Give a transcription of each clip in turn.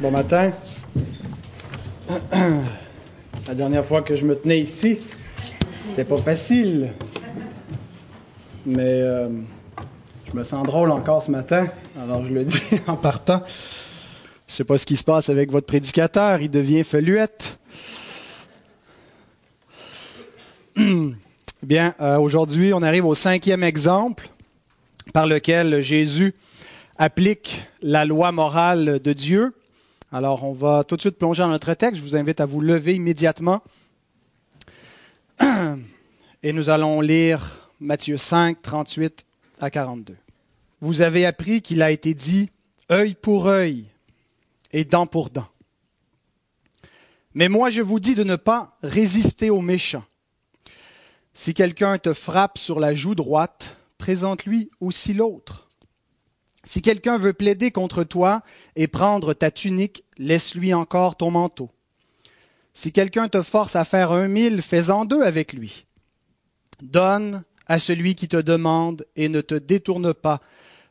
Bon matin. La dernière fois que je me tenais ici, c'était pas facile. Mais euh, je me sens drôle encore ce matin, alors je le dis en partant. Je sais pas ce qui se passe avec votre prédicateur, il devient feluette. Bien, euh, aujourd'hui, on arrive au cinquième exemple par lequel Jésus applique la loi morale de Dieu. Alors, on va tout de suite plonger dans notre texte. Je vous invite à vous lever immédiatement. Et nous allons lire Matthieu 5, 38 à 42. Vous avez appris qu'il a été dit œil pour œil et dent pour dent. Mais moi, je vous dis de ne pas résister aux méchants. Si quelqu'un te frappe sur la joue droite, présente-lui aussi l'autre. Si quelqu'un veut plaider contre toi et prendre ta tunique, laisse-lui encore ton manteau. Si quelqu'un te force à faire un mille, fais-en deux avec lui. Donne à celui qui te demande et ne te détourne pas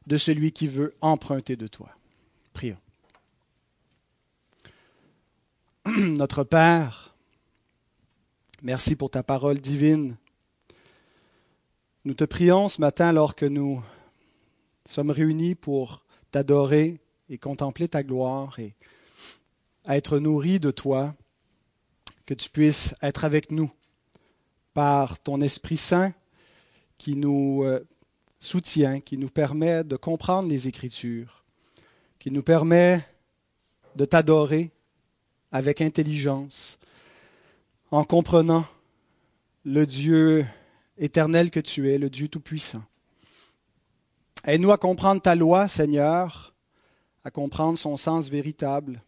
de celui qui veut emprunter de toi. Prions. Notre Père, merci pour ta parole divine. Nous te prions ce matin alors que nous sommes réunis pour t'adorer et contempler ta gloire et être nourris de toi, que tu puisses être avec nous par ton Esprit Saint qui nous euh, soutient, qui nous permet de comprendre les Écritures, qui nous permet de t'adorer avec intelligence, en comprenant le Dieu éternel que tu es, le Dieu Tout-Puissant. Aide-nous à comprendre ta loi, Seigneur, à comprendre son sens véritable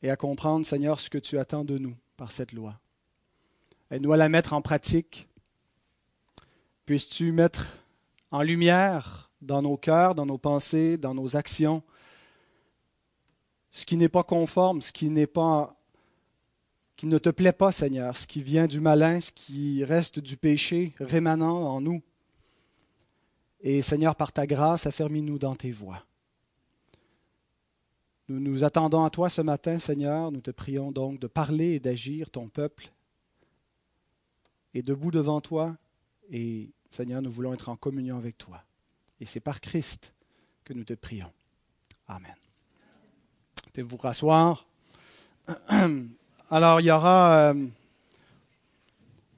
et à comprendre, Seigneur, ce que tu attends de nous par cette loi. Aide-nous à la mettre en pratique. Puisses-tu mettre en lumière dans nos cœurs, dans nos pensées, dans nos actions, ce qui n'est pas conforme, ce qui n'est pas qui ne te plaît pas, Seigneur, ce qui vient du malin, ce qui reste du péché rémanent en nous. Et Seigneur, par ta grâce, affermis-nous dans tes voies. Nous nous attendons à toi ce matin, Seigneur. Nous te prions donc de parler et d'agir, ton peuple est debout devant toi. Et Seigneur, nous voulons être en communion avec toi. Et c'est par Christ que nous te prions. Amen. Pouvez-vous vous rasseoir? Alors, il y aura euh,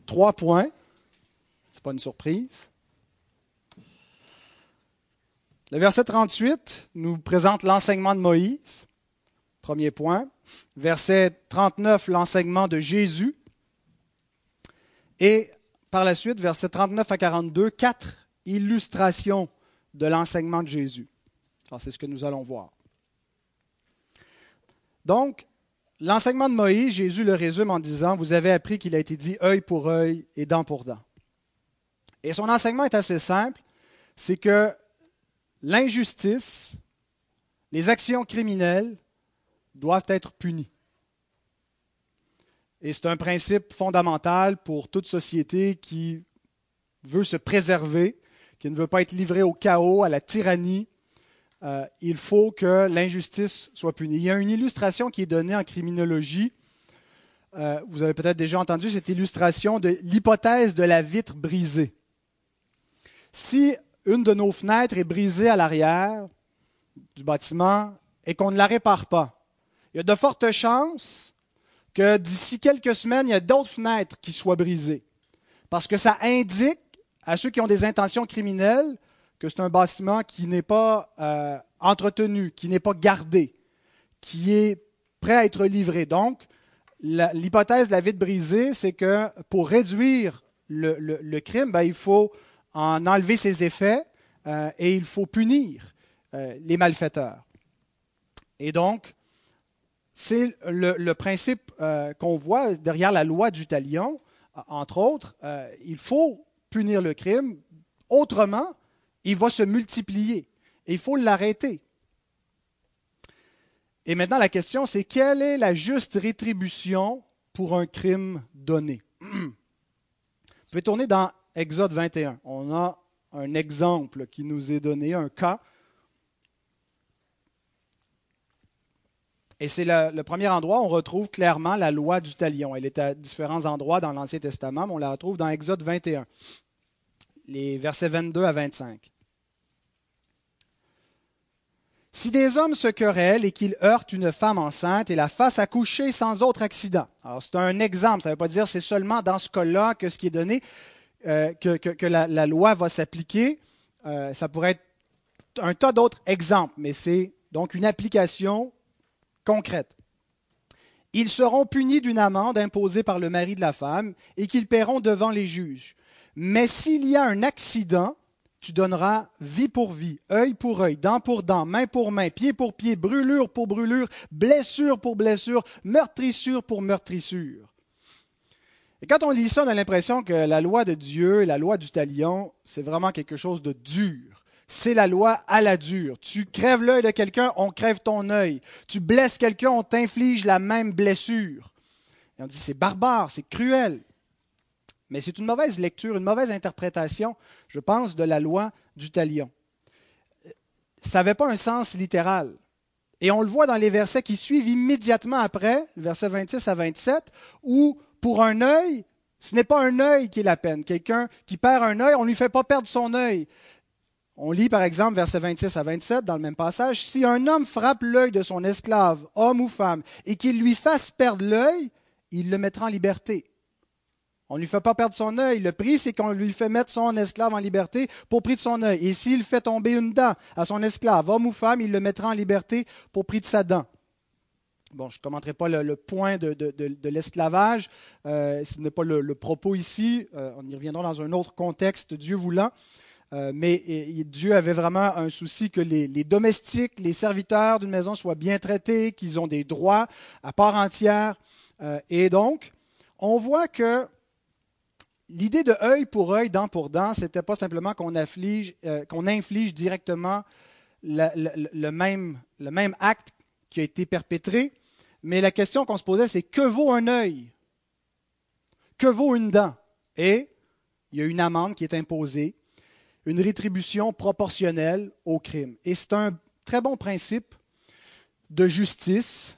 trois points. Ce n'est pas une surprise. Le verset 38 nous présente l'enseignement de Moïse, premier point. Verset 39, l'enseignement de Jésus. Et par la suite, verset 39 à 42, quatre illustrations de l'enseignement de Jésus. C'est ce que nous allons voir. Donc, l'enseignement de Moïse, Jésus le résume en disant, vous avez appris qu'il a été dit œil pour œil et dent pour dent. Et son enseignement est assez simple, c'est que l'injustice, les actions criminelles doivent être punies. Et c'est un principe fondamental pour toute société qui veut se préserver, qui ne veut pas être livrée au chaos, à la tyrannie. Euh, il faut que l'injustice soit punie. Il y a une illustration qui est donnée en criminologie. Euh, vous avez peut-être déjà entendu cette illustration de l'hypothèse de la vitre brisée. Si une de nos fenêtres est brisée à l'arrière du bâtiment et qu'on ne la répare pas, il y a de fortes chances que d'ici quelques semaines, il y a d'autres fenêtres qui soient brisées. Parce que ça indique à ceux qui ont des intentions criminelles que c'est un bâtiment qui n'est pas euh, entretenu, qui n'est pas gardé, qui est prêt à être livré. Donc, l'hypothèse de la vitre brisée, c'est que pour réduire le, crime, ben, il faut en enlever ses effets euh, et il faut punir euh, les malfaiteurs. Et donc, c'est le, principe euh, qu'on voit derrière la loi du talion, entre autres. il faut punir le crime, autrement, il va se multiplier et il faut l'arrêter. Et maintenant, la question, c'est quelle est la juste rétribution pour un crime donné? Vous pouvez tourner dans Exode 21. On a un exemple qui nous est donné, un cas. Et c'est le, premier endroit où on retrouve clairement la loi du talion. Elle est à différents endroits dans l'Ancien Testament, mais on la retrouve dans Exode 21, les versets 22 à 25. Si des hommes se querellent et qu'ils heurtent une femme enceinte et la fassent accoucher sans autre accident. Alors c'est un exemple, ça ne veut pas dire c'est seulement dans ce cas-là que ce qui est donné, euh, que, la, loi va s'appliquer. Euh, ça pourrait être un tas d'autres exemples, mais c'est donc une application concrète. Ils seront punis d'une amende imposée par le mari de la femme et qu'ils paieront devant les juges. Mais s'il y a un accident, tu donneras vie pour vie, œil pour œil, dent pour dent, main pour main, pied pour pied, brûlure pour brûlure, blessure pour blessure, meurtrissure pour meurtrissure. Et quand on lit ça, on a l'impression que la loi de Dieu la loi du talion, c'est vraiment quelque chose de dur c'est la loi à la dure. Tu crèves l'œil de quelqu'un, on crève ton œil. Tu blesses quelqu'un, on t'inflige la même blessure. Et on dit c'est barbare, c'est cruel. Mais c'est une mauvaise lecture, une mauvaise interprétation, je pense, de la loi du talion. Ça n'avait pas un sens littéral. Et on le voit dans les versets qui suivent immédiatement après, versets 26 à 27, où pour un œil, ce n'est pas un œil qui est la peine. Quelqu'un qui perd un œil, on ne lui fait pas perdre son œil. On lit par exemple verset 26 à 27 dans le même passage, Si un homme frappe l'œil de son esclave, homme ou femme, et qu'il lui fasse perdre l'œil, il le mettra en liberté. On ne lui fait pas perdre son œil. Le prix, c'est qu'on lui fait mettre son esclave en liberté pour prix de son œil. Et s'il fait tomber une dent à son esclave, homme ou femme, il le mettra en liberté pour prix de sa dent. Bon, je ne commenterai pas le, point de, l'esclavage. Euh, ce n'est pas le, propos ici. Euh, on y reviendra dans un autre contexte, Dieu voulant. Euh, mais Dieu avait vraiment un souci que les, domestiques, les serviteurs d'une maison soient bien traités, qu'ils ont des droits à part entière. Et donc, on voit que l'idée de œil pour œil, dent pour dent, ce n'était pas simplement qu'on qu'on inflige directement le même acte qui a été perpétré, mais la question qu'on se posait, c'est que vaut un œil? Que vaut une dent? Et il y a une amende qui est imposée une rétribution proportionnelle au crime. Et c'est un très bon principe de justice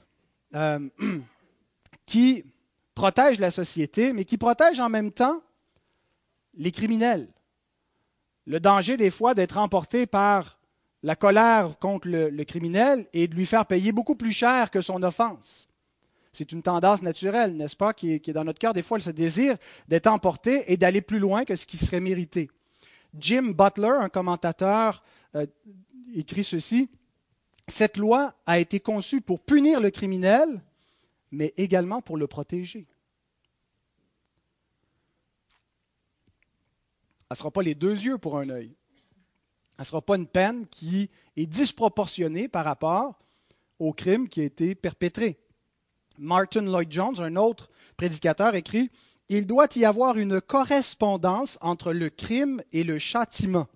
euh, qui protège la société, mais qui protège en même temps les criminels. Le danger des fois d'être emporté par la colère contre le, criminel et de lui faire payer beaucoup plus cher que son offense. C'est une tendance naturelle, n'est-ce pas, qui est, dans notre cœur. Des fois, ce désir d'être emporté et d'aller plus loin que ce qui serait mérité. Jim Butler, un commentateur, euh, écrit ceci. Cette loi a été conçue pour punir le criminel, mais également pour le protéger. Ce ne sera pas les deux yeux pour un œil. Ce ne sera pas une peine qui est disproportionnée par rapport au crime qui a été perpétré. Martin Lloyd Jones, un autre prédicateur, écrit il doit y avoir une correspondance entre le crime et le châtiment,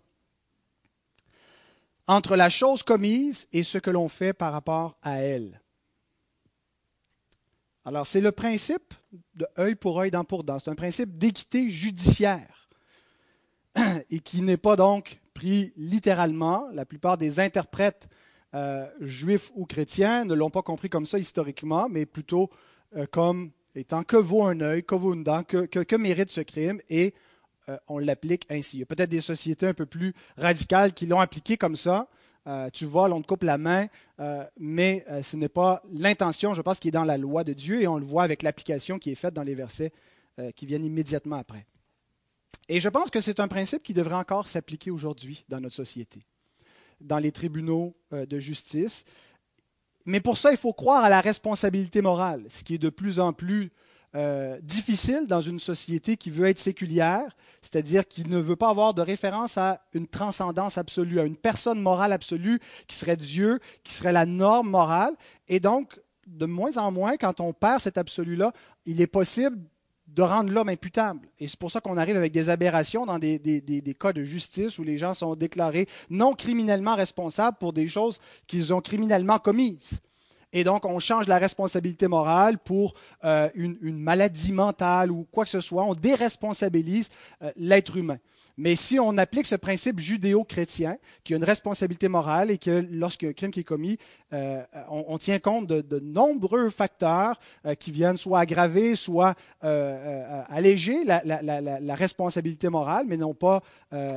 entre la chose commise et ce que l'on fait par rapport à elle. Alors, c'est le principe de œil pour œil, dent pour dent. C'est un principe d'équité judiciaire et qui n'est pas donc pris littéralement. La plupart des interprètes euh, juifs ou chrétiens ne l'ont pas compris comme ça historiquement, mais plutôt euh, comme étant que vaut un œil, que vaut une dent, que, mérite ce crime, et euh, on l'applique ainsi. Il y a peut-être des sociétés un peu plus radicales qui l'ont appliqué comme ça. Tu vois, on te coupe la main, mais ce n'est pas l'intention, je pense, qui est dans la loi de Dieu, et on le voit avec l'application qui est faite dans les versets qui viennent immédiatement après. Et je pense que c'est un principe qui devrait encore s'appliquer aujourd'hui dans notre société, dans les tribunaux de justice. Mais pour ça, il faut croire à la responsabilité morale, ce qui est de plus en plus euh, difficile dans une société qui veut être séculière, c'est-à-dire qui ne veut pas avoir de référence à une transcendance absolue, à une personne morale absolue qui serait Dieu, qui serait la norme morale. Et donc, de moins en moins, quand on perd cet absolu-là, il est possible de rendre l'homme imputable. Et c'est pour ça qu'on arrive avec des aberrations dans des, des, cas de justice où les gens sont déclarés non criminellement responsables pour des choses qu'ils ont criminellement commises. Et donc, on change la responsabilité morale pour euh, une, maladie mentale ou quoi que ce soit. On déresponsabilise euh, l'être humain. Mais si on applique ce principe judéo-chrétien, qui a une responsabilité morale et que lorsqu'il y a un crime qui est commis, euh, on, tient compte de, nombreux facteurs euh, qui viennent soit aggraver, soit euh, alléger la, la, responsabilité morale, mais non pas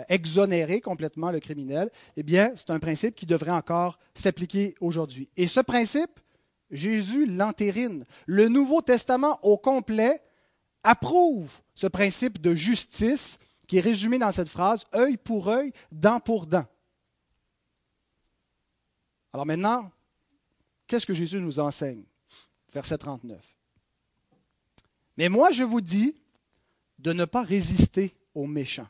exonérer complètement le criminel, eh bien, c'est un principe qui devrait encore s'appliquer aujourd'hui. Et ce principe, Jésus l'entérine. Le Nouveau Testament au complet approuve ce principe de justice qui est résumé dans cette phrase, œil pour œil, dent pour dent. Alors maintenant, qu'est-ce que Jésus nous enseigne? Verset 39. Mais moi, je vous dis de ne pas résister aux méchants.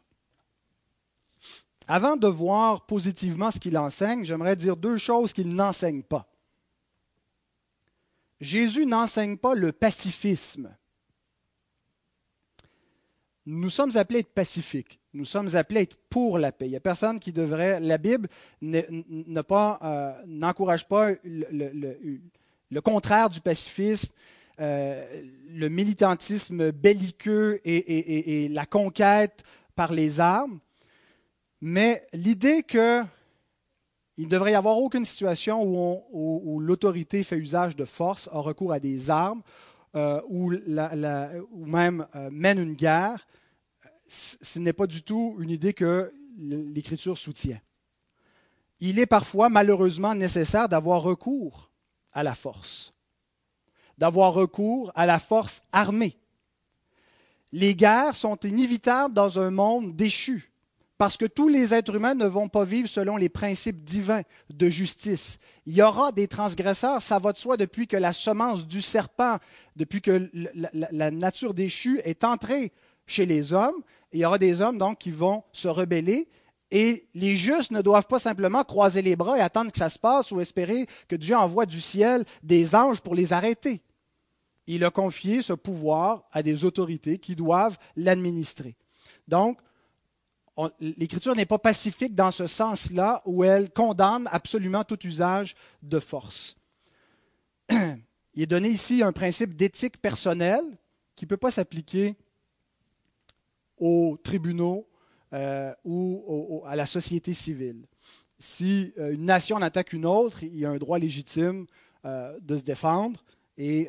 Avant de voir positivement ce qu'il enseigne, j'aimerais dire deux choses qu'il n'enseigne pas. Jésus n'enseigne pas le pacifisme nous sommes appelés à être pacifiques. Nous sommes appelés à être pour la paix. Il n'y a personne qui devrait. La Bible euh, n'encourage pas le, contraire du pacifisme, euh, le militantisme belliqueux et, la conquête par les armes. Mais l'idée qu'il ne devrait y avoir aucune situation où l'autorité fait usage de force, a recours à des armes, euh, ou, même mène une guerre, ce n'est pas du tout une idée que l'Écriture soutient. Il est parfois malheureusement nécessaire d'avoir recours à la force, d'avoir recours à la force armée. Les guerres sont inévitables dans un monde déchu, parce que tous les êtres humains ne vont pas vivre selon les principes divins de justice. Il y aura des transgresseurs, ça va de soi depuis que la semence du serpent, depuis que la nature déchue est entrée chez les hommes, il y aura des hommes donc qui vont se rebeller et les justes ne doivent pas simplement croiser les bras et attendre que ça se passe ou espérer que Dieu envoie du ciel des anges pour les arrêter. Il a confié ce pouvoir à des autorités qui doivent l'administrer. Donc, l'Écriture n'est pas pacifique dans ce sens-là où elle condamne absolument tout usage de force. Il est donné ici un principe d'éthique personnelle qui ne peut pas s'appliquer aux tribunaux euh, ou à la société civile. Si euh, une nation attaque une autre, il y a un droit légitime euh, de se défendre et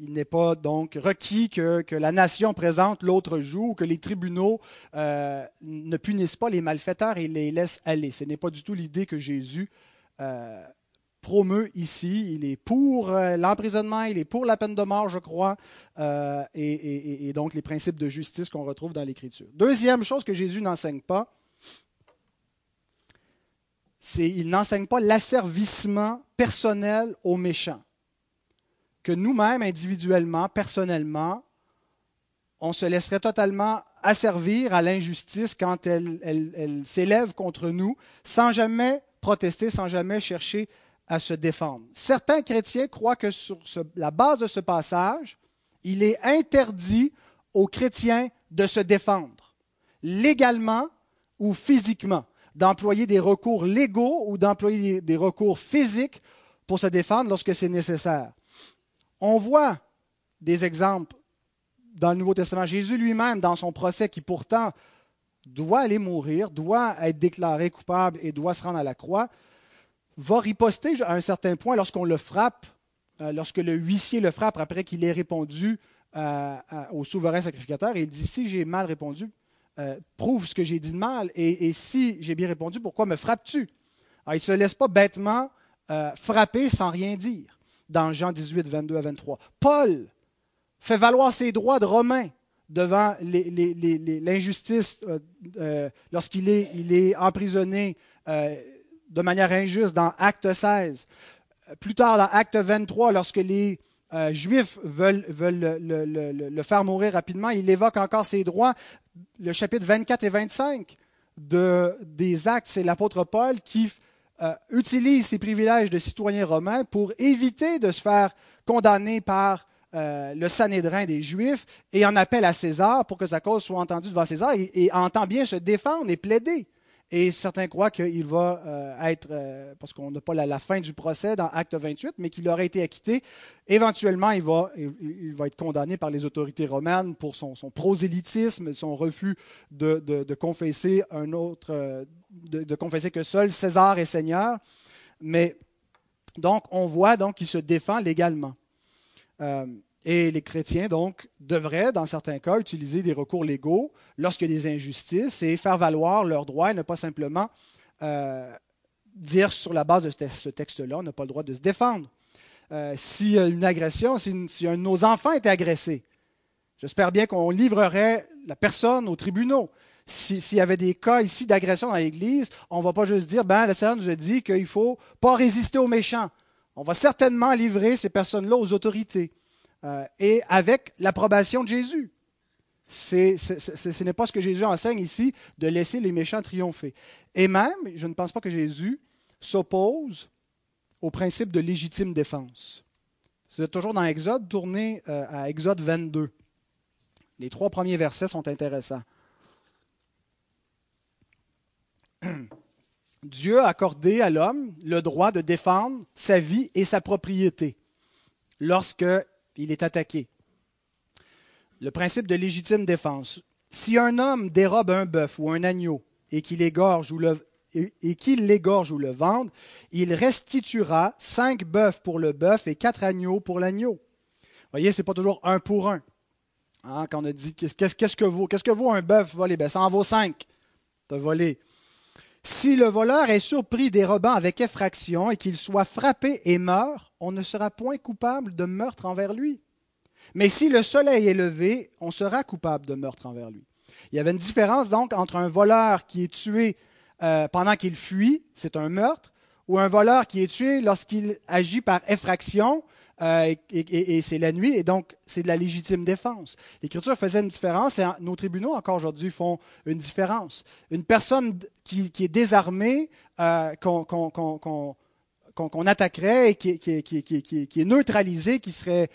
il n'est pas donc requis que, que la nation présente l'autre joue ou que les tribunaux ne punissent pas les malfaiteurs et les laissent aller. Ce n'est pas du tout l'idée que Jésus promeut ici. Il est pour euh, l'emprisonnement, il est pour la peine de mort, je crois, euh, et, donc les principes de justice qu'on retrouve dans l'Écriture. Deuxième chose que Jésus n'enseigne pas, c'est qu'il n'enseigne pas l'asservissement personnel aux méchants. Que nous-mêmes, individuellement, personnellement, on se laisserait totalement asservir à l'injustice quand elle s'élève contre nous, sans jamais protester, sans jamais chercher à se défendre. Certains chrétiens croient que sur la base de ce passage, il est interdit aux chrétiens de se défendre, légalement ou physiquement, d'employer des recours légaux ou d'employer des recours physiques pour se défendre lorsque c'est nécessaire. On voit des exemples dans le Nouveau Testament. Jésus lui-même, dans son procès, qui pourtant doit aller mourir, doit être déclaré coupable et doit se rendre à la croix, va riposter à un certain point lorsqu'on le frappe, euh, lorsque le huissier le frappe après qu'il ait répondu euh, au souverain sacrificateur. Il dit, si j'ai mal répondu, euh, prouve ce que j'ai dit de mal. Et, si j'ai bien répondu, pourquoi me frappes-tu? Il ne se laisse pas bêtement frapper sans rien dire dans Jean 18, 22 à 23. Paul fait valoir ses droits de Romain devant l'injustice lorsqu'il est, il est emprisonné de manière injuste dans Acte 16. Plus tard, dans Acte 23, lorsque les euh, Juifs veulent, le, faire mourir rapidement, il évoque encore ses droits. Le chapitre 24 et 25 de, des Actes, c'est l'apôtre Paul qui euh, utilise ses privilèges de citoyen romain pour éviter de se faire condamner par euh, le Sanhédrin des Juifs et en appelle à César pour que sa cause soit entendue devant César et, et entend bien se défendre et plaider. Et certains croient qu'il va euh, être, euh, parce qu'on n'a pas la, fin du procès dans Acte 28, mais qu'il aurait été acquitté. Éventuellement, il va, il, va être condamné par les autorités romaines pour son, prosélytisme, son refus de, confesser un autre, euh, de, confesser que seul César est Seigneur. Mais donc, on voit donc qu'il se défend légalement. Et les chrétiens, donc, devraient, dans certains cas, utiliser des recours légaux lorsqu'il y a des injustices et faire valoir leurs droits et ne pas simplement euh, dire sur la base de ce texte-là, on n'a pas le droit de se défendre. Euh, si une agression, si, un de nos enfants était agressé, j'espère bien qu'on livrerait la personne aux tribunaux. S'il y avait des cas ici d'agression dans l'Église, on ne va pas juste dire, ben, le Seigneur nous a dit qu'il ne faut pas résister aux méchants. On va certainement livrer ces personnes-là aux autorités. Euh, et avec l'approbation de Jésus. ce n'est pas ce que Jésus enseigne ici, de laisser les méchants triompher. Et même, je ne pense pas que Jésus s'oppose au principe de légitime défense. C'est toujours dans Exode, tourné euh, à Exode 22. Les trois premiers versets sont intéressants. Dieu a accordé à l'homme le droit de défendre sa vie et sa propriété lorsque il est attaqué. Le principe de légitime défense. Si un homme dérobe un bœuf ou un agneau et qu'il l'égorge ou le, vende, il restituera cinq bœufs pour le bœuf et quatre agneaux pour l'agneau. Voyez, ce n'est pas toujours un pour un. Hein, quand on a dit qu'est-ce que vaut, qu'est-ce que vaut un bœuf volé? Ben, Ça en vaut cinq de volé. Si le voleur est surpris dérobant avec effraction et qu'il soit frappé et meurt, on ne sera point coupable de meurtre envers lui. Mais si le soleil est levé, on sera coupable de meurtre envers lui. Il y avait une différence donc entre un voleur qui est tué euh, pendant qu'il fuit, c'est un meurtre, ou un voleur qui est tué lorsqu'il agit par effraction, euh, et, c'est la nuit, et donc c'est de la légitime défense. L'Écriture faisait une différence, et nos tribunaux encore aujourd'hui font une différence. Une personne qui, est désarmée, euh, qu'on attaquerait et qui, est neutralisée, qui serait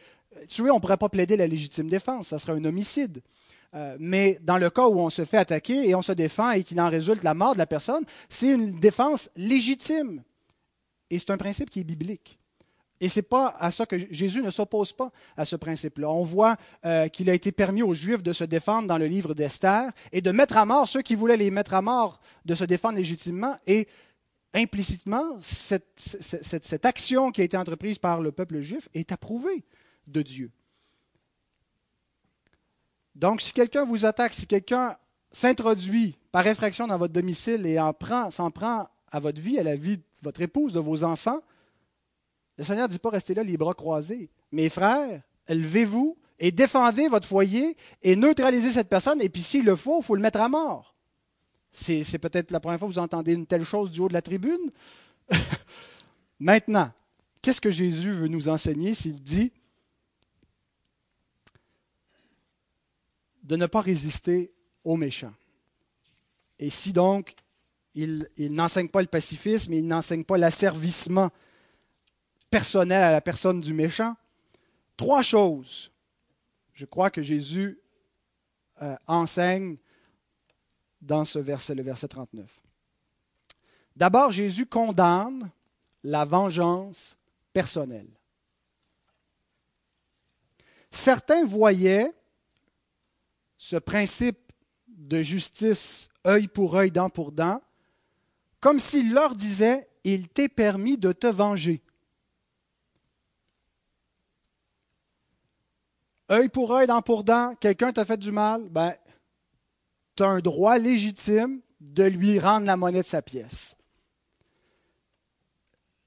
tuée, on ne pourrait pas plaider la légitime défense, ça serait un homicide. Euh, mais dans le cas où on se fait attaquer et on se défend et qu'il en résulte la mort de la personne, c'est une défense légitime. Et c'est un principe qui est biblique. Et ce n'est pas à ça que Jésus ne s'oppose pas à ce principe-là. On voit euh, qu'il a été permis aux Juifs de se défendre dans le livre d'Esther et de mettre à mort ceux qui voulaient les mettre à mort, de se défendre légitimement. Et implicitement, cette, action qui a été entreprise par le peuple juif est approuvée de Dieu. Donc, si quelqu'un vous attaque, si quelqu'un s'introduit par effraction dans votre domicile et s'en prend à votre vie, à la vie de votre épouse, de vos enfants, le Seigneur ne dit pas restez là les bras croisés. Mes frères, levez-vous et défendez votre foyer et neutralisez cette personne. Et puis s'il le faut, il faut le mettre à mort. C'est, peut-être la première fois que vous entendez une telle chose du haut de la tribune. Maintenant, qu'est-ce que Jésus veut nous enseigner s'il dit de ne pas résister aux méchants? Et si donc il, n'enseigne pas le pacifisme, il n'enseigne pas l'asservissement personnel à la personne du méchant. Trois choses, je crois que Jésus euh, enseigne dans ce verset, le verset 39. D'abord, Jésus condamne la vengeance personnelle. Certains voyaient ce principe de justice œil pour œil, dent pour dent, comme s'il leur disait, il t'est permis de te venger. œil pour œil, dent pour dent, quelqu'un t'a fait du mal, ben, tu un droit légitime de lui rendre la monnaie de sa pièce.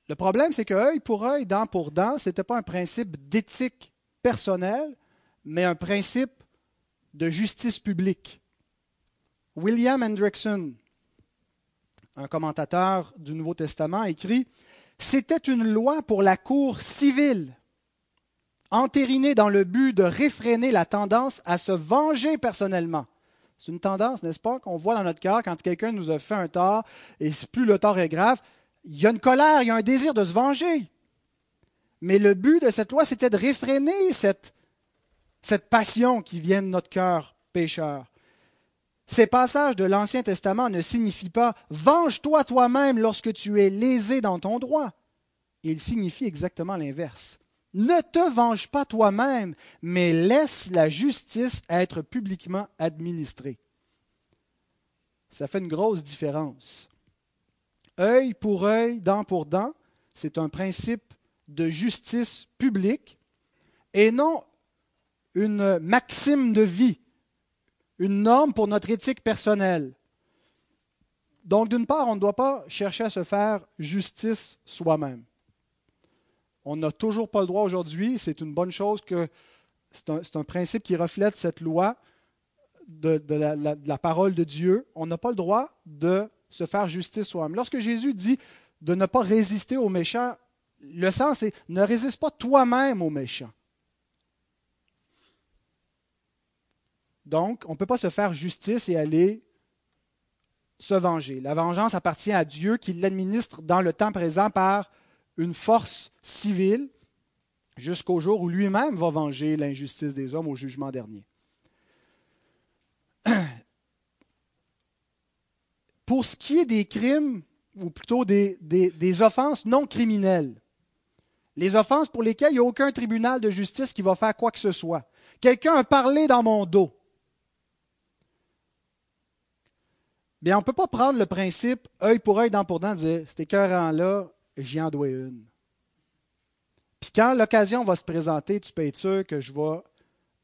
Le problème, c'est que œil pour œil, dent pour dent, ce n'était pas un principe d'éthique personnelle, mais un principe de justice publique. William Hendrickson, un commentateur du Nouveau Testament, écrit C'était une loi pour la cour civile entériné dans le but de réfréner la tendance à se venger personnellement. C'est une tendance, n'est-ce pas, qu'on voit dans notre cœur quand quelqu'un nous a fait un tort, et plus le tort est grave, il y a une colère, il y a un désir de se venger. Mais le but de cette loi, c'était de réfréner cette, cette passion qui vient de notre cœur pécheur. Ces passages de l'Ancien Testament ne signifient pas Venge-toi toi-même lorsque tu es lésé dans ton droit. Ils signifient exactement l'inverse. Ne te venge pas toi-même, mais laisse la justice être publiquement administrée. Ça fait une grosse différence. Œil pour œil, dent pour dent, c'est un principe de justice publique et non une maxime de vie, une norme pour notre éthique personnelle. Donc, d'une part, on ne doit pas chercher à se faire justice soi-même. On n'a toujours pas le droit aujourd'hui, c'est une bonne chose que c'est un, principe qui reflète cette loi de, la, de la parole de Dieu. On n'a pas le droit de se faire justice soi-même. Lorsque Jésus dit de ne pas résister aux méchants, le sens est ne résiste pas toi-même aux méchants. Donc, on ne peut pas se faire justice et aller se venger. La vengeance appartient à Dieu qui l'administre dans le temps présent par une force civile jusqu'au jour où lui-même va venger l'injustice des hommes au jugement dernier. Pour ce qui est des crimes, ou plutôt des, offenses non criminelles, les offenses pour lesquelles il n'y a aucun tribunal de justice qui va faire quoi que ce soit. Quelqu'un a parlé dans mon dos. Bien, on ne peut pas prendre le principe œil pour œil, dent pour dent, dire cet écœurant-là, j'y en dois une. Puis quand l'occasion va se présenter, tu peux être sûr que je vais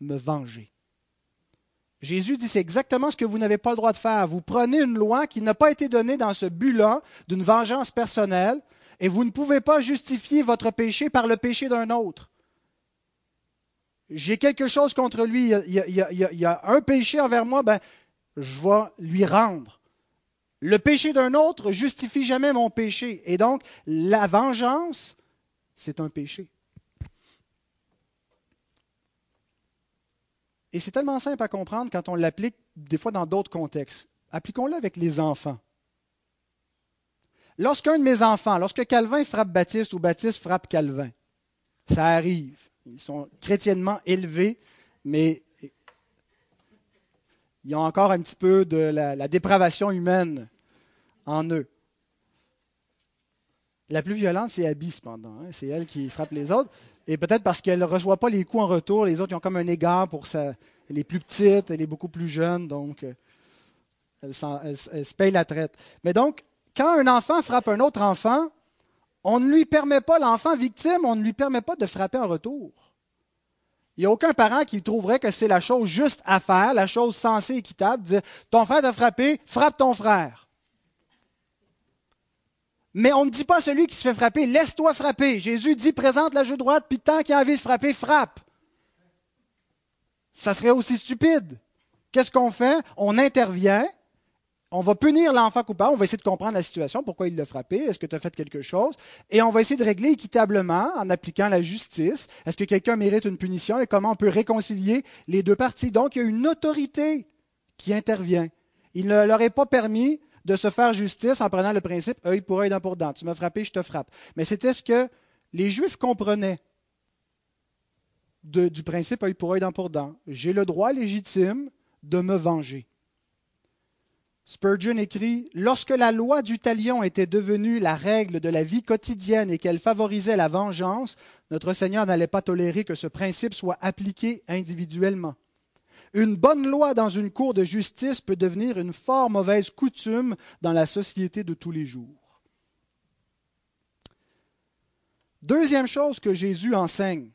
me venger. Jésus dit c'est exactement ce que vous n'avez pas le droit de faire. Vous prenez une loi qui n'a pas été donnée dans ce but-là d'une vengeance personnelle et vous ne pouvez pas justifier votre péché par le péché d'un autre. J'ai quelque chose contre lui, il y, a, un péché envers moi, ben, je vais lui rendre. Le péché d'un autre justifie jamais mon péché. Et donc, la vengeance, c'est un péché. Et c'est tellement simple à comprendre quand on l'applique des fois dans d'autres contextes. Appliquons-le avec les enfants. Lorsqu'un de mes enfants, lorsque Calvin frappe Baptiste ou Baptiste frappe Calvin, ça arrive. Ils sont chrétiennement élevés, mais ils ont encore un petit peu de la, dépravation humaine en eux. La plus violente, c'est Abby, cependant. Hein. C'est elle qui frappe les autres. Et peut-être parce qu'elle ne reçoit pas les coups en retour, les autres ils ont comme un égard pour ça. Elle est plus petite, elle est beaucoup plus jeune, donc euh, elle, se paye la traite. Mais donc, quand un enfant frappe un autre enfant, on ne lui permet pas, l'enfant victime, on ne lui permet pas de frapper en retour. Il n'y a aucun parent qui trouverait que c'est la chose juste à faire, la chose sensée, équitable, dire ton frère t'a frappé, frappe ton frère. Mais on ne dit pas à celui qui se fait frapper, laisse-toi frapper. Jésus dit, présente la joue droite, puis tant qu'il a envie de frapper, frappe. Ça serait aussi stupide. Qu'est-ce qu'on fait? On intervient, on va punir l'enfant coupable, on va essayer de comprendre la situation, pourquoi il l'a frappé, est-ce que tu as fait quelque chose, et on va essayer de régler équitablement en appliquant la justice. Est-ce que quelqu'un mérite une punition et comment on peut réconcilier les deux parties? Donc, il y a une autorité qui intervient. Il ne leur est pas permis de se faire justice en prenant le principe œil pour œil, dent pour dent. Tu m'as frappé, je te frappe. Mais c'était ce que les Juifs comprenaient du principe œil pour œil, dent pour dent. J'ai le droit légitime de me venger. Spurgeon écrit Lorsque la loi du talion était devenue la règle de la vie quotidienne et qu'elle favorisait la vengeance, notre Seigneur n'allait pas tolérer que ce principe soit appliqué individuellement. Une bonne loi dans une cour de justice peut devenir une fort mauvaise coutume dans la société de tous les jours. Deuxième chose que Jésus enseigne,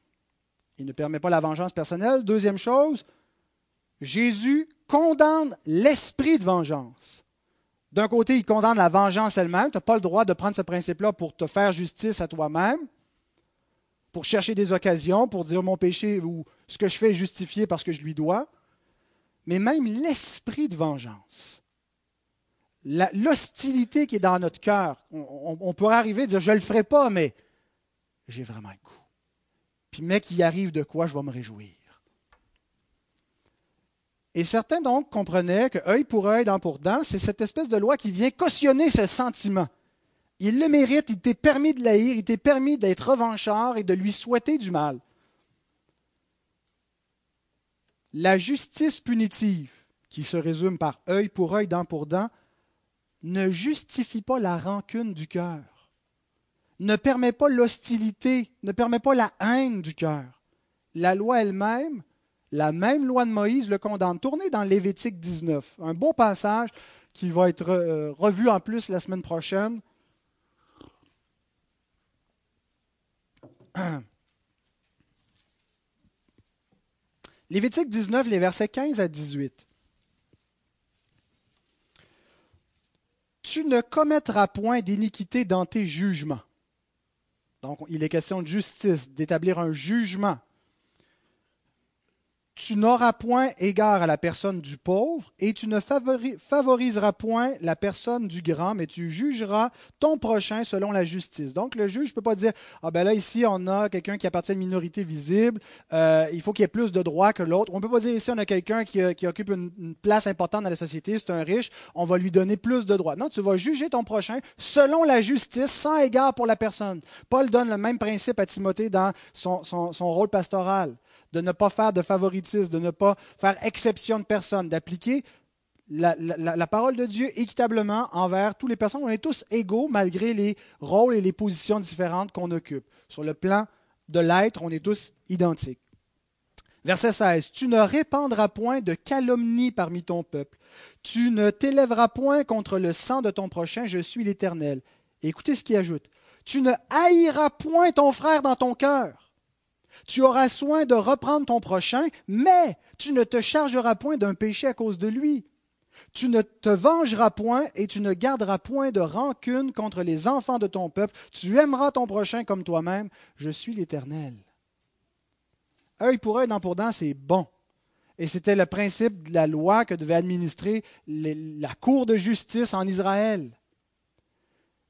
il ne permet pas la vengeance personnelle. Deuxième chose, Jésus condamne l'esprit de vengeance. D'un côté, il condamne la vengeance elle-même. Tu n'as pas le droit de prendre ce principe-là pour te faire justice à toi-même, pour chercher des occasions, pour dire mon péché ou ce que je fais est justifié parce que je lui dois mais même l'esprit de vengeance. L'hostilité qui est dans notre cœur. On, pourrait arriver à dire, je ne le ferai pas, mais j'ai vraiment un coup. Puis, mec, il arrive de quoi, je vais me réjouir. Et certains donc comprenaient que œil pour œil, dent pour dent, c'est cette espèce de loi qui vient cautionner ce sentiment. Il le mérite, il t'est permis de l'haïr, il t'est permis d'être revanchard et de lui souhaiter du mal la justice punitive qui se résume par œil pour œil, dent pour dent, ne justifie pas la rancune du cœur, ne permet pas l'hostilité, ne permet pas la haine du cœur. La loi elle-même, la même loi de Moïse le condamne. Tournez dans Lévitique 19, un beau passage qui va être euh, revu en plus la semaine prochaine. Lévitique 19, les versets 15 à 18. Tu ne commettras point d'iniquité dans tes jugements. Donc, il est question de justice, d'établir un jugement tu n'auras point égard à la personne du pauvre et tu ne favoriseras point la personne du grand, mais tu jugeras ton prochain selon la justice. Donc le juge ne peut pas dire ah ben là ici on a quelqu'un qui appartient à une minorité visible, euh, il faut qu'il y ait plus de droits que l'autre. On ne peut pas dire ici on a quelqu'un qui, euh, occupe une, place importante dans la société, c'est un riche, on va lui donner plus de droits. Non, tu vas juger ton prochain selon la justice, sans égard pour la personne. Paul donne le même principe à Timothée dans son rôle pastoral de ne pas faire de favoritisme, de ne pas faire exception de personne, d'appliquer la, parole de Dieu équitablement envers toutes les personnes. On est tous égaux malgré les rôles et les positions différentes qu'on occupe. Sur le plan de l'être, on est tous identiques. Verset 16. Tu ne répandras point de calomnie parmi ton peuple. Tu ne t'élèveras point contre le sang de ton prochain. Je suis l'Éternel. écoutez ce qu'il ajoute. Tu ne haïras point ton frère dans ton cœur. Tu auras soin de reprendre ton prochain, mais tu ne te chargeras point d'un péché à cause de lui. Tu ne te vengeras point et tu ne garderas point de rancune contre les enfants de ton peuple. Tu aimeras ton prochain comme toi-même. Je suis l'Éternel. Œil pour œil, dent pour dent, c'est bon. Et c'était le principe de la loi que devait administrer la cour de justice en Israël.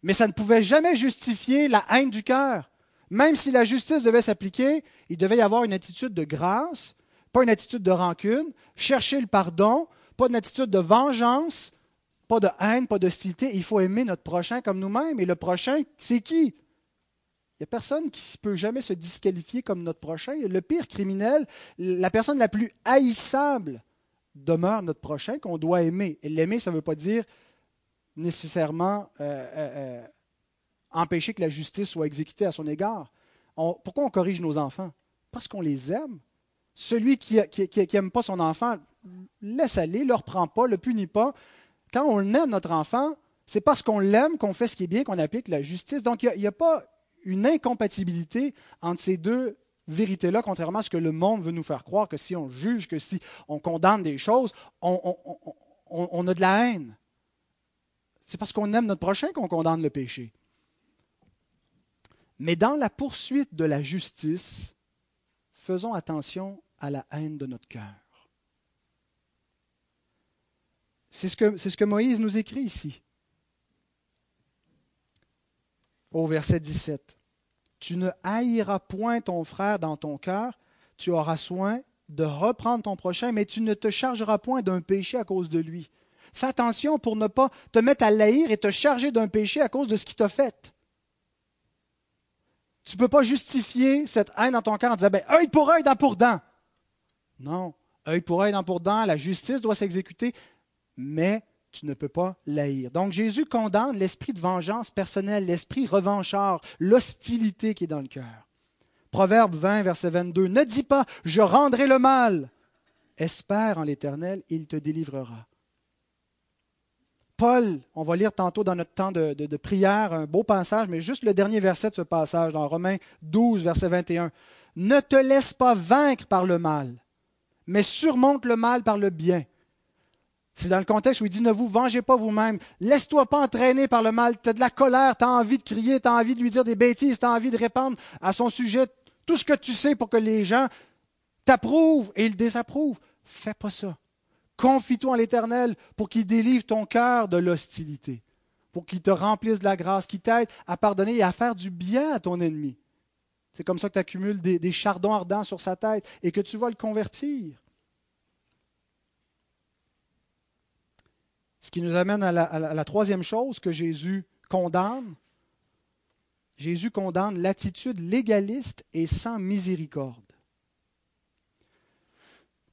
Mais ça ne pouvait jamais justifier la haine du cœur. Même si la justice devait s'appliquer, il devait y avoir une attitude de grâce, pas une attitude de rancune, chercher le pardon, pas une attitude de vengeance, pas de haine, pas d'hostilité. Il faut aimer notre prochain comme nous-mêmes. Et le prochain, c'est qui? Il n'y a personne qui ne peut jamais se disqualifier comme notre prochain. Le pire criminel, la personne la plus haïssable demeure notre prochain qu'on doit aimer. Et l'aimer, ça ne veut pas dire nécessairement euh, euh, euh, empêcher que la justice soit exécutée à son égard. pourquoi on corrige nos enfants? Parce qu'on les aime. Celui qui n'aime pas son enfant, laisse aller, ne le reprend pas, le punit pas. Quand on aime notre enfant, c'est parce qu'on l'aime qu'on fait ce qui est bien, qu'on applique la justice. Donc il n'y a, pas une incompatibilité entre ces deux vérités-là, contrairement à ce que le monde veut nous faire croire, que si on juge, que si on condamne des choses, on a de la haine. C'est parce qu'on aime notre prochain qu'on condamne le péché. Mais dans la poursuite de la justice, faisons attention à la haine de notre cœur. C'est ce, que, Moïse nous écrit ici. Au verset 17. Tu ne haïras point ton frère dans ton cœur, tu auras soin de reprendre ton prochain, mais tu ne te chargeras point d'un péché à cause de lui. Fais attention pour ne pas te mettre à l'haïr et te charger d'un péché à cause de ce qu'il t'a fait. Tu ne peux pas justifier cette haine dans ton cœur en disant ben, œil pour œil, dent pour dent. Non, œil pour œil, dent pour dent, la justice doit s'exécuter, mais tu ne peux pas l'haïr. Donc Jésus condamne l'esprit de vengeance personnelle, l'esprit revanchard, l'hostilité qui est dans le cœur. Proverbe 20, verset 22. Ne dis pas je rendrai le mal. Espère en l'Éternel, il te délivrera. Paul, on va lire tantôt dans notre temps de, prière un beau passage, mais juste le dernier verset de ce passage, dans Romains 12, verset 21. Ne te laisse pas vaincre par le mal, mais surmonte le mal par le bien. C'est dans le contexte où il dit ne vous vengez pas vous-même, laisse-toi pas entraîner par le mal, tu as de la colère, tu as envie de crier, tu as envie de lui dire des bêtises, tu as envie de répandre à son sujet tout ce que tu sais pour que les gens t'approuvent et ils désapprouvent. Fais pas ça. Confie-toi en l'Éternel pour qu'il délivre ton cœur de l'hostilité, pour qu'il te remplisse de la grâce, qu'il t'aide à pardonner et à faire du bien à ton ennemi. C'est comme ça que tu accumules des, chardons ardents sur sa tête et que tu vas le convertir. Ce qui nous amène à la, à la troisième chose que Jésus condamne. Jésus condamne l'attitude légaliste et sans miséricorde.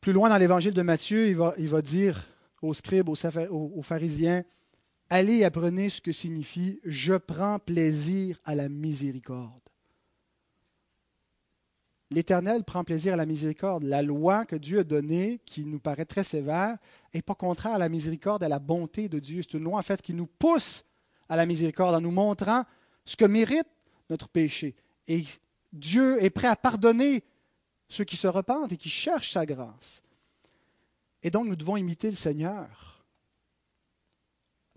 Plus loin dans l'évangile de Matthieu, il va, dire aux scribes, aux pharisiens, allez et apprenez ce que signifie je prends plaisir à la miséricorde. L'Éternel prend plaisir à la miséricorde. La loi que Dieu a donnée, qui nous paraît très sévère, n'est pas contraire à la miséricorde, à la bonté de Dieu. C'est une loi en fait qui nous pousse à la miséricorde en nous montrant ce que mérite notre péché. Et Dieu est prêt à pardonner ceux qui se repentent et qui cherchent sa grâce. Et donc nous devons imiter le Seigneur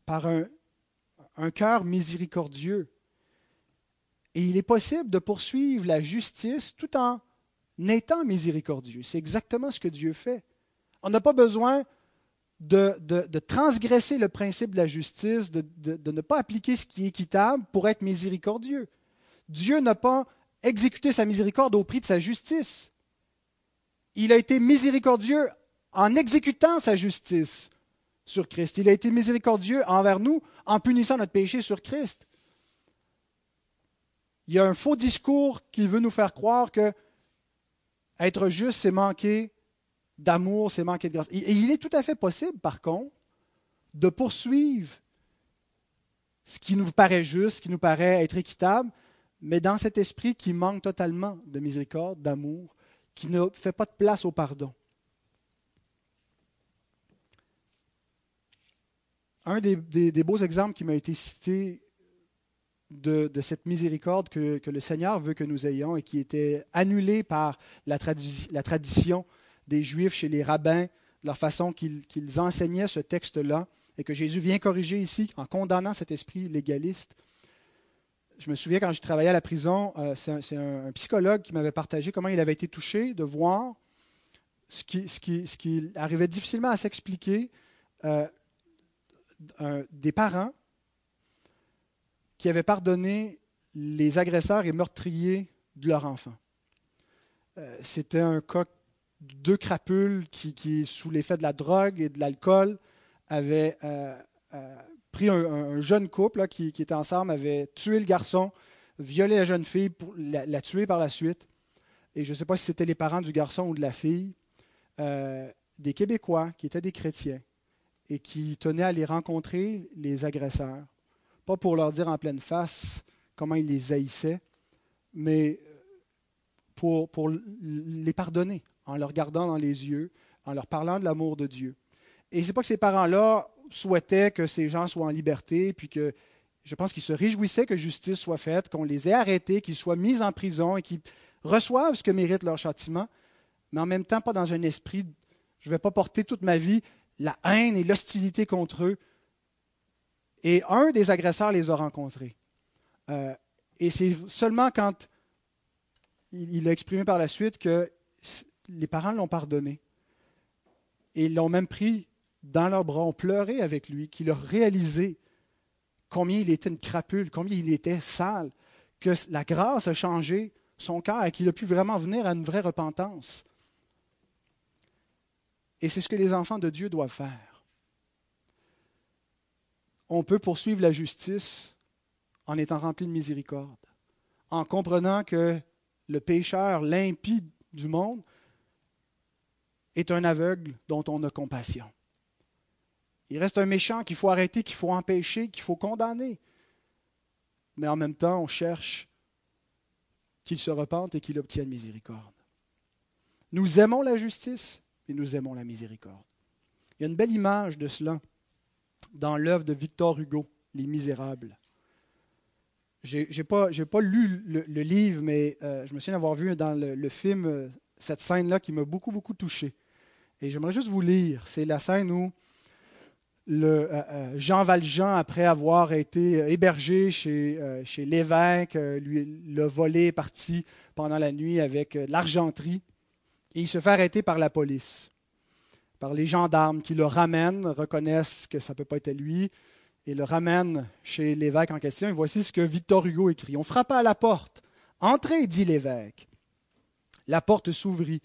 par un, cœur miséricordieux. Et il est possible de poursuivre la justice tout en étant miséricordieux. C'est exactement ce que Dieu fait. On n'a pas besoin de, transgresser le principe de la justice, de, ne pas appliquer ce qui est équitable pour être miséricordieux. Dieu n'a pas exécuté sa miséricorde au prix de sa justice. Il a été miséricordieux en exécutant sa justice sur Christ. Il a été miséricordieux envers nous en punissant notre péché sur Christ. Il y a un faux discours qui veut nous faire croire que être juste, c'est manquer d'amour, c'est manquer de grâce. Et il est tout à fait possible, par contre, de poursuivre ce qui nous paraît juste, ce qui nous paraît être équitable, mais dans cet esprit qui manque totalement de miséricorde, d'amour, qui ne fait pas de place au pardon. Un des, beaux exemples qui m'a été cité de, cette miséricorde que, le Seigneur veut que nous ayons et qui était annulée par la, la tradition des Juifs chez les rabbins, leur façon qu'ils enseignaient ce texte-là, et que Jésus vient corriger ici en condamnant cet esprit légaliste. Je me souviens quand je travaillais à la prison, euh, c'est un, psychologue qui m'avait partagé comment il avait été touché de voir ce qui, qui, qui arrivait difficilement à s'expliquer euh, des parents qui avaient pardonné les agresseurs et meurtriers de leur enfant. Euh, c'était un cas deux crapules qui, sous l'effet de la drogue et de l'alcool, avaient pris un, jeune couple qui, était ensemble, avait tué le garçon, violé la jeune fille, pour la, tuer par la suite. Et je ne sais pas si c'était les parents du garçon ou de la fille, euh, des Québécois qui étaient des chrétiens et qui tenaient à les rencontrer, les agresseurs. Pas pour leur dire en pleine face comment ils les haïssaient, mais pour, pour les pardonner en leur regardant dans les yeux, en leur parlant de l'amour de Dieu. Et c'est pas que ces parents-là souhaitaient que ces gens soient en liberté, puis que je pense qu'ils se réjouissaient que justice soit faite, qu'on les ait arrêtés, qu'ils soient mis en prison et qu'ils reçoivent ce que mérite leur châtiment, mais en même temps pas dans un esprit, je ne vais pas porter toute ma vie la haine et l'hostilité contre eux. Et un des agresseurs les a rencontrés. Euh, et c'est seulement quand il a exprimé par la suite que les parents l'ont pardonné. Et ils l'ont même pris dans leurs bras, ont pleuré avec lui, qu'il a réalisé combien il était une crapule, combien il était sale, que la grâce a changé son cœur et qu'il a pu vraiment venir à une vraie repentance. Et c'est ce que les enfants de Dieu doivent faire. On peut poursuivre la justice en étant rempli de miséricorde, en comprenant que le pécheur, l'impie du monde, est un aveugle dont on a compassion. Il reste un méchant qu'il faut arrêter, qu'il faut empêcher, qu'il faut condamner. Mais en même temps, on cherche qu'il se repente et qu'il obtienne miséricorde. Nous aimons la justice et nous aimons la miséricorde. Il y a une belle image de cela dans l'œuvre de Victor Hugo, Les Misérables. Je n'ai pas, lu le, livre, mais euh, je me souviens d'avoir vu dans le, le film euh, cette scène-là qui m'a beaucoup, beaucoup touché. Et j'aimerais juste vous lire. C'est la scène où euh, euh, Jean Valjean, après avoir été euh, hébergé chez, l'évêque, lui, le volé est parti pendant la nuit avec l'argenterie. Et il se fait arrêter par la police, par les gendarmes qui le ramènent, reconnaissent que ça ne peut pas être lui, et le ramènent chez l'évêque en question. Et voici ce que Victor Hugo écrit. On frappa à la porte. Entrez, dit l'évêque. La porte s'ouvrit.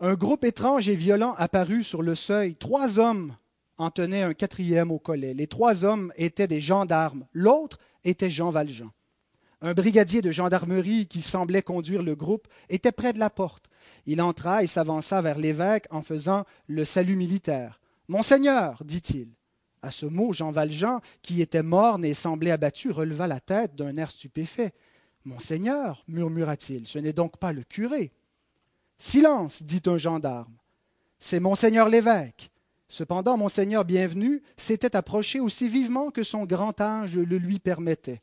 Un groupe étrange et violent apparut sur le seuil. Trois hommes en tenaient un quatrième au collet. Les trois hommes étaient des gendarmes. L'autre était Jean Valjean. Un brigadier de gendarmerie qui semblait conduire le groupe était près de la porte. Il entra et s'avança vers l'évêque en faisant le salut militaire. Monseigneur, dit-il. À ce mot, Jean Valjean, qui était morne et semblait abattu, releva la tête d'un air stupéfait. Monseigneur, murmura-t-il, ce n'est donc pas le curé. Silence, dit un gendarme. C'est monseigneur l'évêque. Cependant, monseigneur bienvenu s'était approché aussi vivement que son grand âge le lui permettait.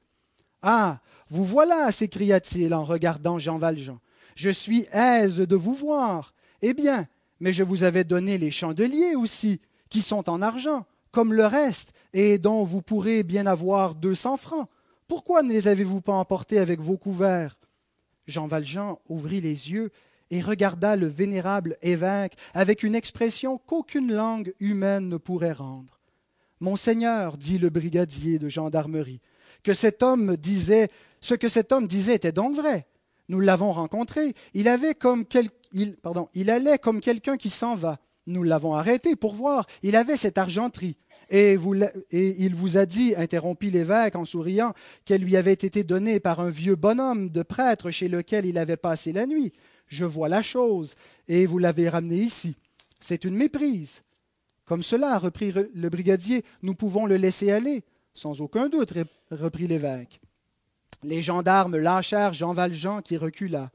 Ah. Vous voilà, s'écria-t-il en regardant Jean Valjean. Je suis aise de vous voir. Eh bien, mais je vous avais donné les chandeliers aussi, qui sont en argent, comme le reste, et dont vous pourrez bien avoir deux cents francs. Pourquoi ne les avez-vous pas emportés avec vos couverts? Jean Valjean ouvrit les yeux et regarda le vénérable évêque avec une expression qu'aucune langue humaine ne pourrait rendre. Monseigneur, dit le brigadier de gendarmerie, que cet homme disait, ce que cet homme disait était donc vrai. Nous l'avons rencontré. Il avait comme pardon, il allait comme quelqu'un qui s'en va. Nous l'avons arrêté pour voir. Il avait cette argenterie. Et, vous, et, il vous a dit, interrompit l'évêque en souriant, qu'elle lui avait été donnée par un vieux bonhomme de prêtre chez lequel il avait passé la nuit je vois la chose, et vous l'avez ramené ici. C'est une méprise. Comme cela, reprit le brigadier, nous pouvons le laisser aller. Sans aucun doute, reprit l'évêque. Les gendarmes lâchèrent Jean Valjean qui recula.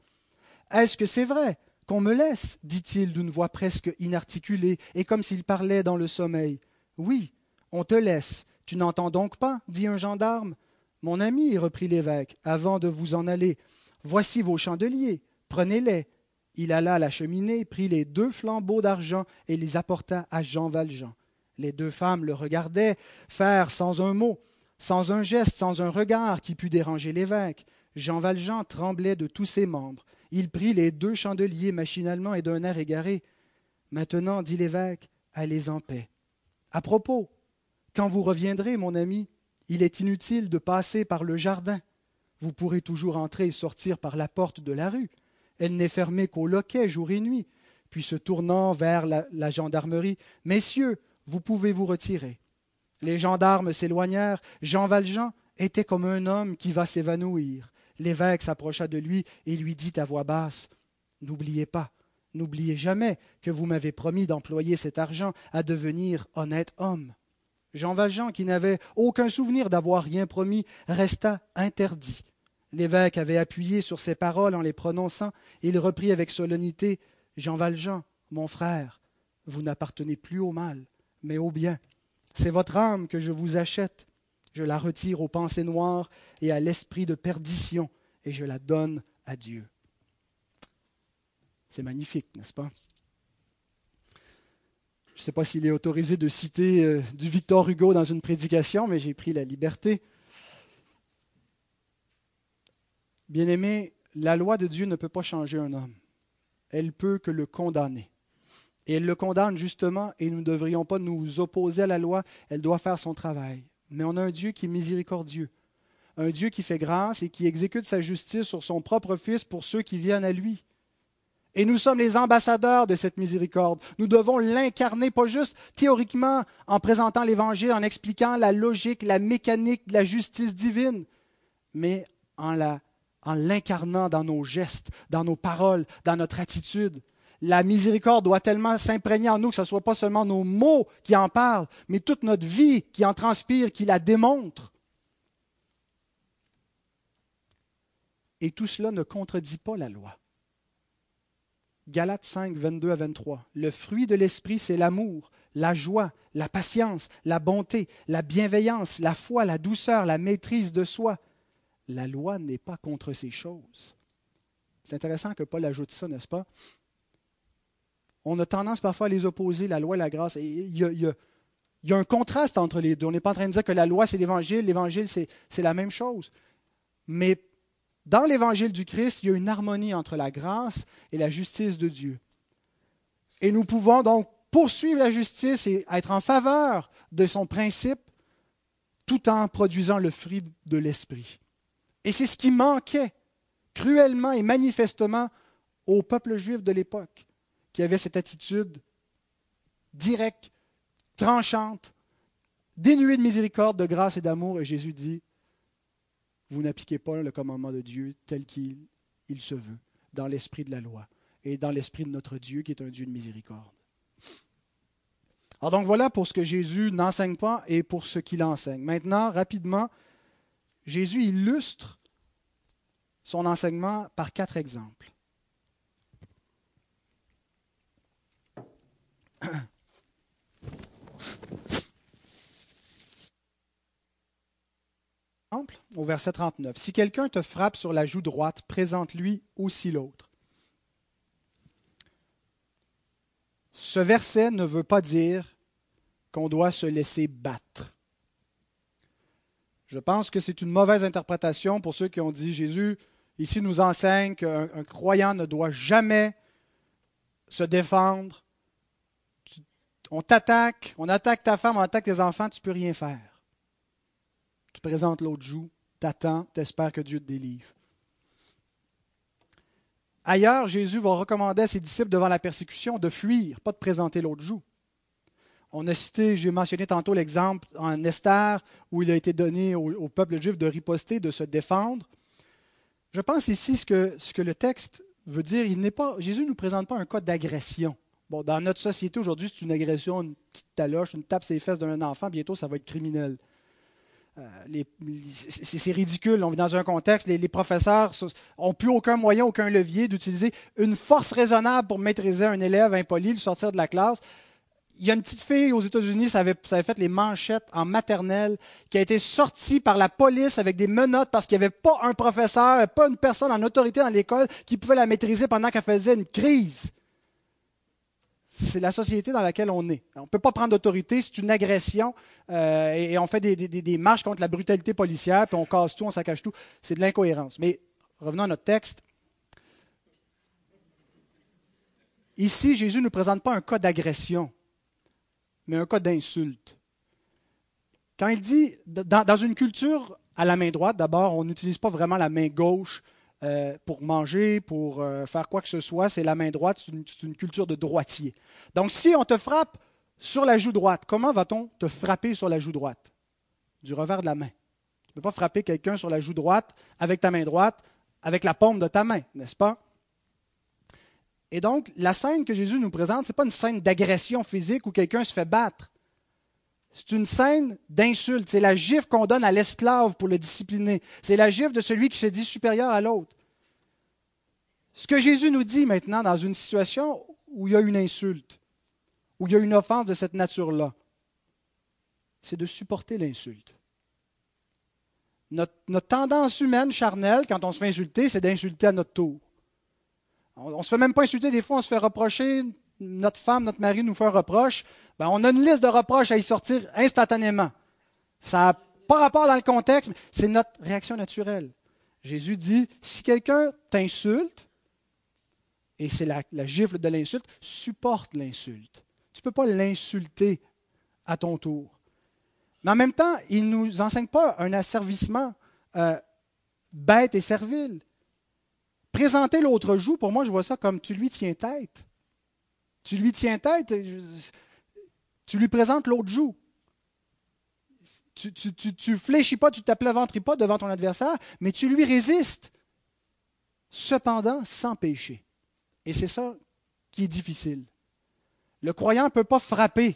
Est-ce que c'est vrai qu'on me laisse dit-il d'une voix presque inarticulée et comme s'il parlait dans le sommeil. Oui, on te laisse. Tu n'entends donc pas dit un gendarme. Mon ami, reprit l'évêque, avant de vous en aller, voici vos chandeliers. Prenez-les. Il alla à la cheminée, prit les deux flambeaux d'argent et les apporta à Jean Valjean. Les deux femmes le regardaient faire sans un mot, sans un geste, sans un regard qui pût déranger l'évêque. Jean Valjean tremblait de tous ses membres. Il prit les deux chandeliers machinalement et d'un air égaré. Maintenant, dit l'évêque, allez en paix. À propos, quand vous reviendrez, mon ami, il est inutile de passer par le jardin. Vous pourrez toujours entrer et sortir par la porte de la rue. Elle n'est fermée qu'au loquet jour et nuit. Puis se tournant vers la, gendarmerie, Messieurs, vous pouvez vous retirer. Les gendarmes s'éloignèrent. Jean Valjean était comme un homme qui va s'évanouir. L'évêque s'approcha de lui et lui dit à voix basse N'oubliez pas, n'oubliez jamais que vous m'avez promis d'employer cet argent à devenir honnête homme. Jean Valjean, qui n'avait aucun souvenir d'avoir rien promis, resta interdit. L'évêque avait appuyé sur ces paroles en les prononçant, et il reprit avec solennité Jean Valjean, mon frère, vous n'appartenez plus au mal, mais au bien. C'est votre âme que je vous achète. Je la retire aux pensées noires et à l'esprit de perdition, et je la donne à Dieu. C'est magnifique, n'est-ce pas? Je ne sais pas s'il est autorisé de citer euh, du Victor Hugo dans une prédication, mais j'ai pris la liberté. Bien-aimé, la loi de Dieu ne peut pas changer un homme. Elle peut que le condamner. Et elle le condamne justement, et nous ne devrions pas nous opposer à la loi, elle doit faire son travail. Mais on a un Dieu qui est miséricordieux, un Dieu qui fait grâce et qui exécute sa justice sur son propre Fils pour ceux qui viennent à lui. Et nous sommes les ambassadeurs de cette miséricorde. Nous devons l'incarner, pas juste théoriquement en présentant l'Évangile, en expliquant la logique, la mécanique de la justice divine, mais en la en l'incarnant dans nos gestes, dans nos paroles, dans notre attitude. La miséricorde doit tellement s'imprégner en nous que ce ne soit pas seulement nos mots qui en parlent, mais toute notre vie qui en transpire, qui la démontre. Et tout cela ne contredit pas la loi. Galates 5, 22 à 23. Le fruit de l'esprit, c'est l'amour, la joie, la patience, la bonté, la bienveillance, la foi, la douceur, la maîtrise de soi la loi n'est pas contre ces choses. C'est intéressant que Paul ajoute ça, n'est-ce pas? On a tendance parfois à les opposer, la loi et la grâce. il, y a, un contraste entre les deux. On n'est pas en train de dire que la loi, c'est l'évangile, l'évangile, c'est, c'est la même chose. Mais dans l'évangile du Christ, il y a une harmonie entre la grâce et la justice de Dieu. Et nous pouvons donc poursuivre la justice et être en faveur de son principe tout en produisant le fruit de l'esprit. Et c'est ce qui manquait cruellement et manifestement au peuple juif de l'époque, qui avait cette attitude directe, tranchante, dénuée de miséricorde, de grâce et d'amour. Et Jésus dit, vous n'appliquez pas le commandement de Dieu tel qu'il il se veut, dans l'esprit de la loi et dans l'esprit de notre Dieu qui est un Dieu de miséricorde. Alors donc voilà pour ce que Jésus n'enseigne pas et pour ce qu'il enseigne. Maintenant, rapidement, Jésus illustre son enseignement par quatre exemples. Au verset 39. Si quelqu'un te frappe sur la joue droite, présente-lui aussi l'autre. Ce verset ne veut pas dire qu'on doit se laisser battre. Je pense que c'est une mauvaise interprétation pour ceux qui ont dit Jésus ici nous enseigne qu'un croyant ne doit jamais se défendre. On t'attaque, on attaque ta femme, on attaque tes enfants, tu ne peux rien faire. Tu présentes l'autre joue, t'attends, t'espères que Dieu te délivre. Ailleurs, Jésus va recommander à ses disciples devant la persécution de fuir, pas de présenter l'autre joue. On a cité, j'ai mentionné tantôt l'exemple en Esther où il a été donné au, peuple juif de riposter, de se défendre. Je pense ici ce que, ce que le texte veut dire. Il n'est pas, Jésus ne nous présente pas un cas d'agression. Bon, dans notre société aujourd'hui, c'est une agression, une petite taloche, une tape ses fesses d'un enfant, bientôt ça va être criminel. Euh, c'est ridicule. On vit dans un contexte, les, les professeurs n'ont plus aucun moyen, aucun levier d'utiliser une force raisonnable pour maîtriser un élève impoli, le sortir de la classe. Il y a une petite fille aux États-Unis, ça avait, fait les manchettes en maternelle, qui a été sortie par la police avec des menottes parce qu'il n'y avait pas un professeur, pas une personne en autorité dans l'école qui pouvait la maîtriser pendant qu'elle faisait une crise c'est la société dans laquelle on est. On ne peut pas prendre d'autorité, c'est une agression, euh, et, on fait des, marches contre la brutalité policière, puis on casse tout, on saccage tout. C'est de l'incohérence. Mais revenons à notre texte. Ici, Jésus ne présente pas un cas d'agression, mais un cas d'insulte. Quand il dit, dans une culture à la main droite, d'abord, on n'utilise pas vraiment la main gauche euh, pour manger, pour euh, faire quoi que ce soit, c'est la main droite, c'est une, culture de droitier. Donc si on te frappe sur la joue droite, comment va-t-on te frapper sur la joue droite? Du revers de la main. Tu ne peux pas frapper quelqu'un sur la joue droite avec ta main droite, avec la paume de ta main, n'est-ce pas? Et donc, la scène que Jésus nous présente, ce n'est pas une scène d'agression physique où quelqu'un se fait battre. C'est une scène d'insulte. C'est la gifle qu'on donne à l'esclave pour le discipliner. C'est la gifle de celui qui se dit supérieur à l'autre. Ce que Jésus nous dit maintenant dans une situation où il y a une insulte, où il y a une offense de cette nature-là, c'est de supporter l'insulte. Notre, tendance humaine charnelle, quand on se fait insulter, c'est d'insulter à notre tour. On ne se fait même pas insulter, des fois on se fait reprocher, notre femme, notre mari nous fait un reproche, ben, on a une liste de reproches à y sortir instantanément. Ça n'a pas rapport dans le contexte, mais c'est notre réaction naturelle. Jésus dit, si quelqu'un t'insulte, et c'est la, gifle de l'insulte, supporte l'insulte. Tu ne peux pas l'insulter à ton tour. Mais en même temps, il ne nous enseigne pas un asservissement euh, bête et servile. Présenter l'autre joue, pour moi, je vois ça comme tu lui tiens tête. Tu lui tiens tête, tu lui présentes l'autre joue. Tu, tu, fléchis pas, tu t'applaventis pas devant ton adversaire, mais tu lui résistes. Cependant, sans péché. Et c'est ça qui est difficile. Le croyant ne peut pas frapper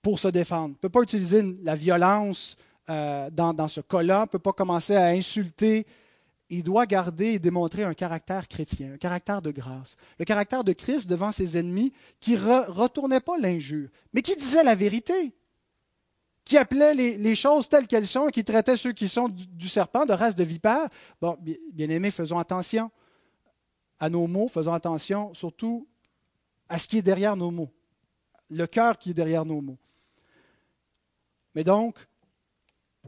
pour se défendre, ne peut pas utiliser la violence euh, dans, dans, ce cas-là, ne peut pas commencer à insulter il doit garder et démontrer un caractère chrétien, un caractère de grâce, le caractère de Christ devant ses ennemis qui ne retournait pas l'injure, mais qui disait la vérité, qui appelait les, choses telles qu'elles sont et qui traitait ceux qui sont du, serpent, de race de vipère. Bon, bien aimés, faisons attention à nos mots, faisons attention surtout à ce qui est derrière nos mots, le cœur qui est derrière nos mots. Mais donc,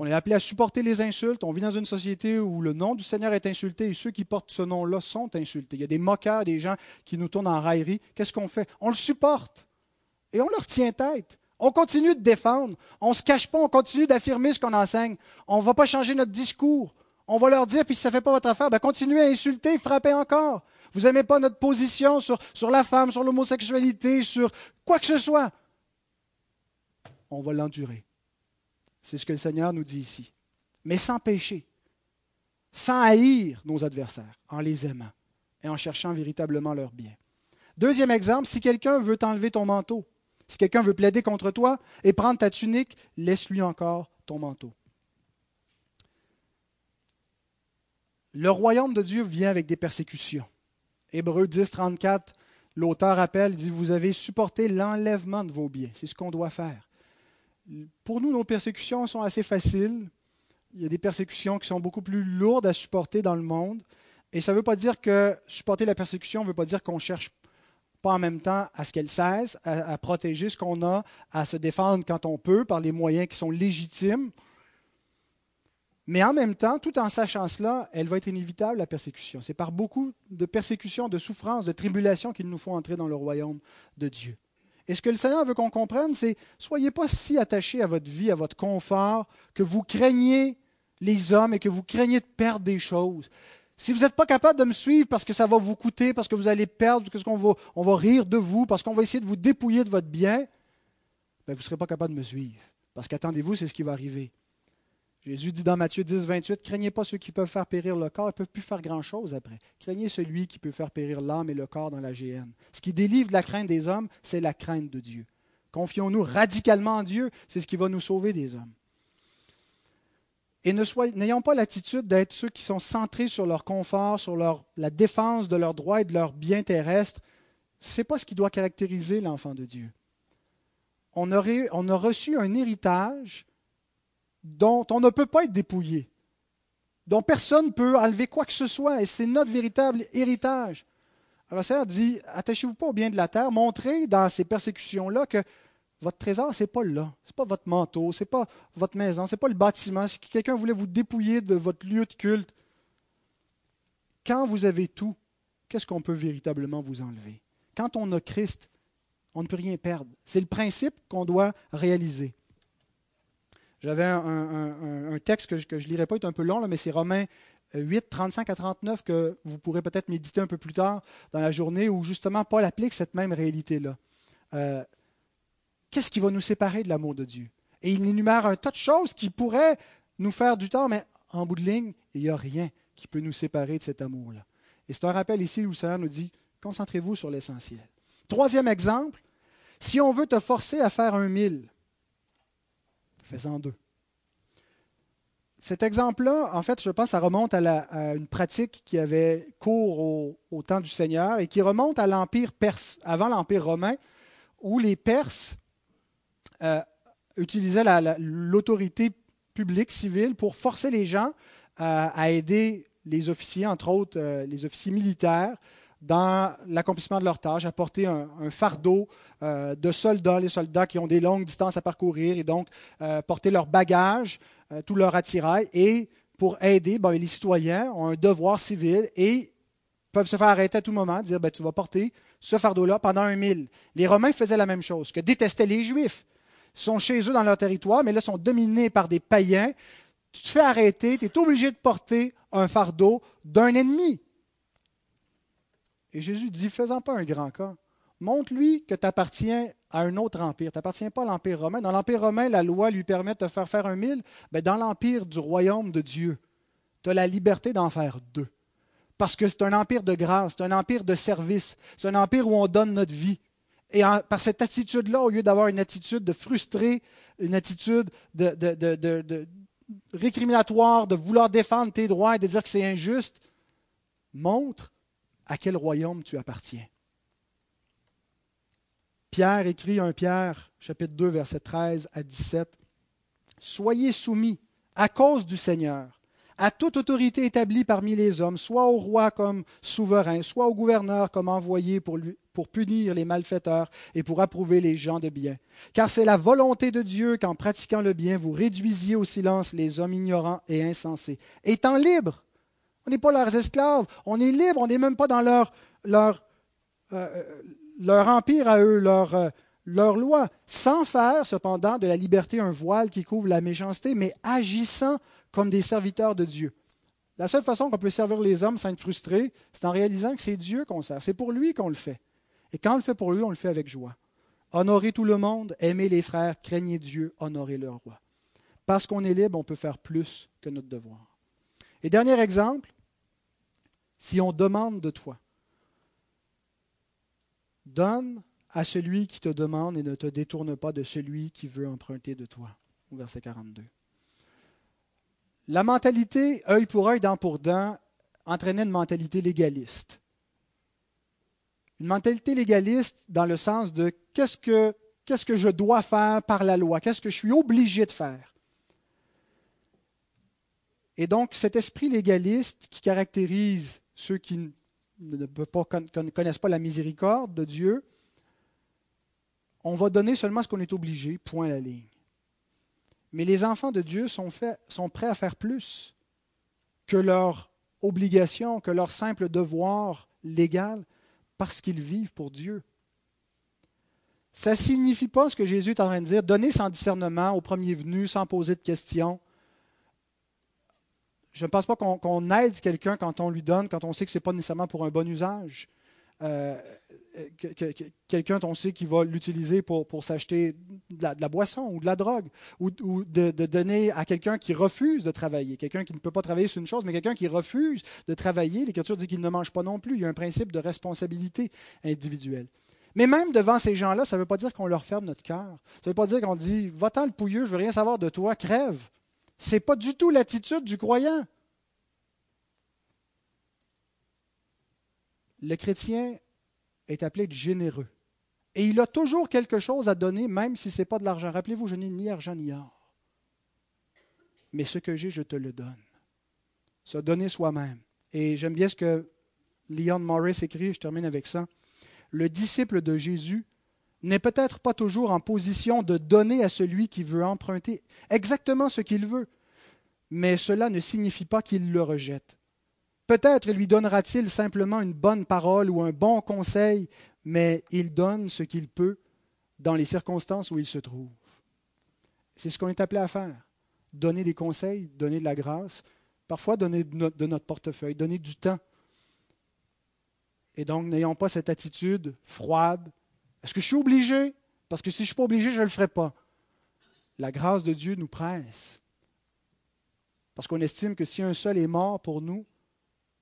on est appelé à supporter les insultes. On vit dans une société où le nom du Seigneur est insulté et ceux qui portent ce nom-là sont insultés. Il y a des moqueurs, des gens qui nous tournent en raillerie. Qu'est-ce qu'on fait? On le supporte et on leur tient tête. On continue de défendre. On ne se cache pas, on continue d'affirmer ce qu'on enseigne. On ne va pas changer notre discours. On va leur dire, puis si ça ne fait pas votre affaire, ben continuez à insulter, frappez encore. Vous n'aimez pas notre position sur, sur la femme, sur l'homosexualité, sur quoi que ce soit. On va l'endurer. C'est ce que le Seigneur nous dit ici. Mais sans péché, sans haïr nos adversaires, en les aimant et en cherchant véritablement leur bien. Deuxième exemple, si quelqu'un veut t'enlever ton manteau, Si quelqu'un veut plaider contre toi et prendre ta tunique, laisse-lui encore ton manteau. Le royaume de Dieu vient avec des persécutions. Hébreu 10, 34, l'auteur appelle, dit, vous avez supporté l'enlèvement de vos biens. C'est ce qu'on doit faire. Pour nous, nos persécutions sont assez faciles. Il y a des persécutions qui sont beaucoup plus lourdes à supporter dans le monde. Et ça ne veut pas dire que supporter la persécution ne veut pas dire qu'on cherche pas en même temps à ce qu'elle cesse, à, à protéger ce qu'on a, à se défendre quand on peut par les moyens qui sont légitimes. Mais en même temps, tout en sachant cela, elle va être inévitable, la persécution. C'est par beaucoup de persécutions, de souffrances, de tribulations qu'il nous faut entrer dans le royaume de Dieu. Et ce que le Seigneur veut qu'on comprenne, c'est soyez pas si attachés à votre vie, à votre confort, que vous craignez les hommes et que vous craignez de perdre des choses. Si vous n'êtes pas capable de me suivre parce que ça va vous coûter, parce que vous allez perdre, parce qu'on va, va rire de vous, parce qu'on va essayer de vous dépouiller de votre bien, ben vous ne serez pas capable de me suivre. Parce qu'attendez-vous, c'est ce qui va arriver. Jésus dit dans Matthieu 10, 28, Craignez pas ceux qui peuvent faire périr le corps, ils ne peuvent plus faire grand-chose après. Craignez celui qui peut faire périr l'âme et le corps dans la géhenne. Ce qui délivre de la crainte des hommes, c'est la crainte de Dieu. Confions-nous radicalement en Dieu, c'est ce qui va nous sauver des hommes. Et n'ayons pas l'attitude d'être ceux qui sont centrés sur leur confort, sur la défense de leurs droits et de leurs biens terrestres. Ce n'est pas ce qui doit caractériser l'enfant de Dieu. On, aurait, on a reçu un héritage dont on ne peut pas être dépouillé, dont personne ne peut enlever quoi que ce soit, et c'est notre véritable héritage. Alors le Seigneur dit, attachez-vous pas au bien de la terre, montrez dans ces persécutions-là que votre trésor, ce n'est pas là. Ce n'est pas votre manteau, ce n'est pas votre maison, ce n'est pas le bâtiment. Si quelqu'un voulait vous dépouiller de votre lieu de culte, quand vous avez tout, qu'est-ce qu'on peut véritablement vous enlever? Quand on a Christ, on ne peut rien perdre. C'est le principe qu'on doit réaliser. J'avais un, texte que je ne lirai pas, il est un peu long, mais c'est Romains 8, 35 à 39 que vous pourrez peut-être méditer un peu plus tard dans la journée, où justement Paul applique cette même réalité-là. Euh, qu'est-ce qui va nous séparer de l'amour de Dieu? Et il énumère un tas de choses qui pourraient nous faire du tort, mais en bout de ligne, il n'y a rien qui peut nous séparer de cet amour-là. Et c'est un rappel ici où le Seigneur nous dit, concentrez-vous sur l'essentiel. Troisième exemple, si on veut te forcer à faire un mille, Cet exemple-là, en fait, je pense, ça remonte à, une pratique qui avait cours au, temps du Seigneur et qui remonte à l'Empire perse, avant l'Empire romain, où les Perses euh, utilisaient l'autorité publique, civile, pour forcer les gens à aider les officiers, entre autres euh, les officiers militaires, dans l'accomplissement de leurs tâches, à porter un, fardeau euh, de soldats, les soldats qui ont des longues distances à parcourir, et donc euh, porter leurs bagages, euh, tout leur attirail, et pour aider, les citoyens ont un devoir civil et peuvent se faire arrêter à tout moment, dire ben, tu vas porter ce fardeau-là pendant un mille. Les Romains faisaient la même chose, que détestaient les Juifs. Ils sont chez eux dans leur territoire, mais là, sont dominés par des païens. Tu te fais arrêter, tu es obligé de porter un fardeau d'un ennemi. Et Jésus dit, faisant pas un grand cas. Montre-lui que tu appartiens à un autre empire. Tu n'appartiens pas à l'Empire romain. Dans l'Empire romain, la loi lui permet de te faire faire un mille. Mais dans l'Empire du royaume de Dieu, tu as la liberté d'en faire deux. Parce que c'est un empire de grâce, c'est un empire de service, c'est un empire où on donne notre vie. Et par cette attitude-là, au lieu d'avoir une attitude de frustré, une attitude de, de, récriminatoire, de vouloir défendre tes droits et de dire que c'est injuste, montre à quel royaume tu appartiens. Pierre écrit un Pierre, chapitre 2, verset 13 à 17. Soyez soumis à cause du Seigneur à toute autorité établie parmi les hommes, soit au roi comme souverain, soit au gouverneur comme envoyé pour, pour punir les malfaiteurs et pour approuver les gens de bien. Car c'est la volonté de Dieu qu'en pratiquant le bien, vous réduisiez au silence les hommes ignorants et insensés. Étant libres, on n'est pas leurs esclaves. On est libre. On n'est même pas dans leur, euh, leur empire à eux, leur, euh, leur loi. Sans faire, cependant, de la liberté un voile qui couvre la méchanceté, mais agissant comme des serviteurs de Dieu. La seule façon qu'on peut servir les hommes sans être frustré, c'est en réalisant que c'est Dieu qu'on sert. C'est pour lui qu'on le fait. Et quand on le fait pour lui, on le fait avec joie. Honorez tout le monde, aimez les frères, craignez Dieu, honorez le roi. Parce qu'on est libre, on peut faire plus que notre devoir. Et dernier exemple, si on demande de toi, donne à celui qui te demande et ne te détourne pas de celui qui veut emprunter de toi. Verset 42. La mentalité œil pour œil, dent pour dent entraînait une mentalité légaliste. Une mentalité légaliste dans le sens de qu'est-ce que, qu'est-ce que je dois faire par la loi, qu'est-ce que je suis obligé de faire? Et donc cet esprit légaliste qui caractérise ceux qui ne, connaissent pas la miséricorde de Dieu, on va donner seulement ce qu'on est obligé, point la ligne. Mais les enfants de Dieu sont, sont prêts à faire plus que leur obligation, que leur simple devoir légal, parce qu'ils vivent pour Dieu. Ça ne signifie pas ce que Jésus est en train de dire, donner sans discernement au premier venu, sans poser de questions, je ne pense pas qu'on aide quelqu'un quand on lui donne, quand on sait que ce n'est pas nécessairement pour un bon usage. Euh, quelqu'un, on sait qu'il va l'utiliser pour, s'acheter de, la, boisson ou de la drogue, ou, de, donner à quelqu'un qui refuse de travailler, quelqu'un qui ne peut pas travailler sur une chose, mais quelqu'un qui refuse de travailler. L'Écriture dit qu'il ne mange pas non plus. Il y a un principe de responsabilité individuelle. Mais même devant ces gens-là, ça ne veut pas dire qu'on leur ferme notre cœur. Ça ne veut pas dire qu'on dit Va-t'en le pouilleux, je veux rien savoir de toi, crève. Ce n'est pas du tout l'attitude du croyant. Le chrétien est appelé généreux. Et il a toujours quelque chose à donner, même si ce n'est pas de l'argent. Rappelez-vous, je n'ai ni argent ni or. Mais ce que j'ai, je te le donne. Se donner soi-même. Et j'aime bien ce que Leon Morris écrit, je termine avec ça. Le disciple de Jésus n'est peut-être pas toujours en position de donner à celui qui veut emprunter exactement ce qu'il veut, mais cela ne signifie pas qu'il le rejette. Peut-être lui donnera-t-il simplement une bonne parole ou un bon conseil, mais il donne ce qu'il peut dans les circonstances où il se trouve. C'est ce qu'on est appelé à faire. Donner des conseils, donner de la grâce, parfois donner de notre, portefeuille, donner du temps. Et donc, n'ayons pas cette attitude froide, est-ce que je suis obligé? Parce que si je ne suis pas obligé, je ne le ferai pas. La grâce de Dieu nous presse. Parce qu'on estime que si un seul est mort pour nous,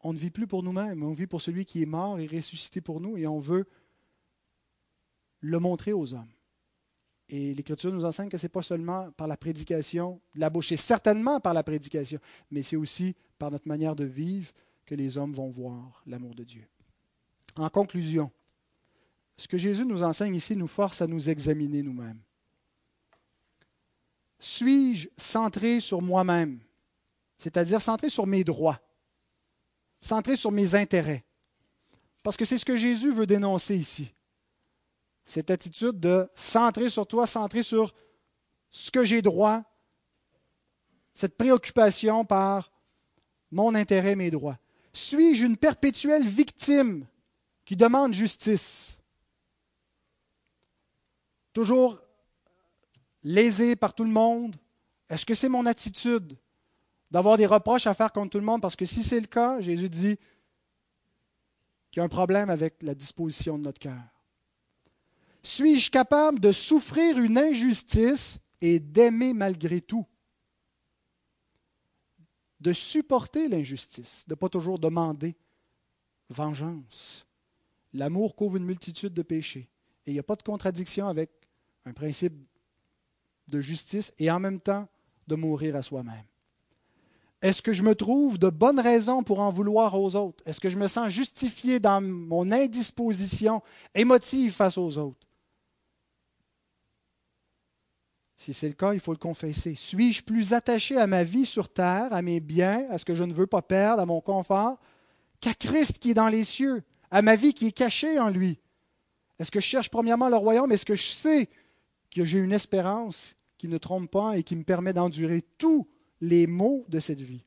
on ne vit plus pour nous-mêmes, on vit pour celui qui est mort et ressuscité pour nous, et on veut le montrer aux hommes. Et l'Écriture nous enseigne que ce n'est pas seulement par la prédication de la bouche, certainement par la prédication, mais c'est aussi par notre manière de vivre que les hommes vont voir l'amour de Dieu. En conclusion, ce que Jésus nous enseigne ici nous force à nous examiner nous-mêmes. Suis-je centré sur moi-même, c'est-à-dire centré sur mes droits, centré sur mes intérêts? Parce que c'est ce que Jésus veut dénoncer ici. Cette attitude de centrer sur toi, centrer sur ce que j'ai droit, cette préoccupation par mon intérêt, mes droits. Suis-je une perpétuelle victime qui demande justice? Toujours lésé par tout le monde? Est-ce que c'est mon attitude d'avoir des reproches à faire contre tout le monde? Parce que si c'est le cas, Jésus dit qu'il y a un problème avec la disposition de notre cœur. Suis-je capable de souffrir une injustice et d'aimer malgré tout? De supporter l'injustice, de ne pas toujours demander vengeance. L'amour couvre une multitude de péchés. Et il n'y a pas de contradiction avec un principe de justice et en même temps de mourir à soi-même. Est-ce que je me trouve de bonnes raisons pour en vouloir aux autres? Est-ce que je me sens justifié dans mon indisposition émotive face aux autres? Si c'est le cas, il faut le confesser. Suis-je plus attaché à ma vie sur terre, à mes biens, à ce que je ne veux pas perdre, à mon confort, qu'à Christ qui est dans les cieux, à ma vie qui est cachée en lui? Est-ce que je cherche premièrement le royaume? Est-ce que je sais que j'ai une espérance qui ne trompe pas et qui me permet d'endurer tous les maux de cette vie.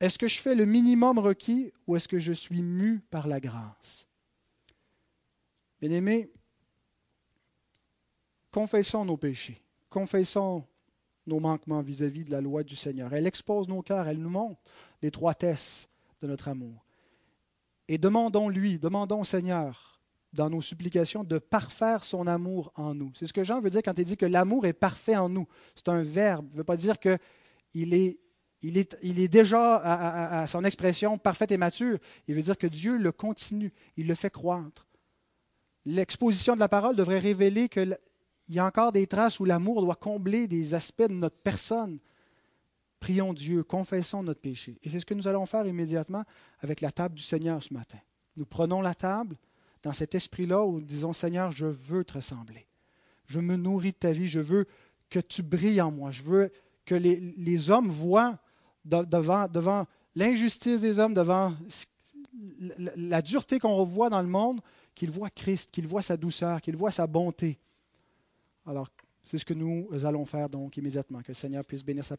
Est-ce que je fais le minimum requis ou est-ce que je suis mu par la grâce? Bien-aimés, confessons nos péchés, confessons nos manquements vis-à-vis de la loi du Seigneur. Elle expose nos cœurs, elle nous montre l'étroitesse de notre amour. Et demandons-lui, demandons au Seigneur dans nos supplications de parfaire son amour en nous. C'est ce que Jean veut dire quand il dit que l'amour est parfait en nous. C'est un verbe. Il ne veut pas dire qu'il est, il est, déjà à, à, son expression parfaite et mature. Il veut dire que Dieu le continue, il le fait croître. l'exposition de la parole devrait révéler qu'il y a encore des traces où l'amour doit combler des aspects de notre personne. Prions Dieu, confessons notre péché. Et c'est ce que nous allons faire immédiatement avec la table du Seigneur ce matin. Nous prenons la table dans cet esprit-là où nous disons Seigneur, je veux te ressembler. Je me nourris de ta vie. Je veux que tu brilles en moi. Je veux que les, hommes voient devant, devant l'injustice des hommes, devant la dureté qu'on revoit dans le monde, qu'ils voient Christ, qu'ils voient sa douceur, qu'ils voient sa bonté. Alors, c'est ce que nous allons faire donc immédiatement. Que le Seigneur puisse bénir sa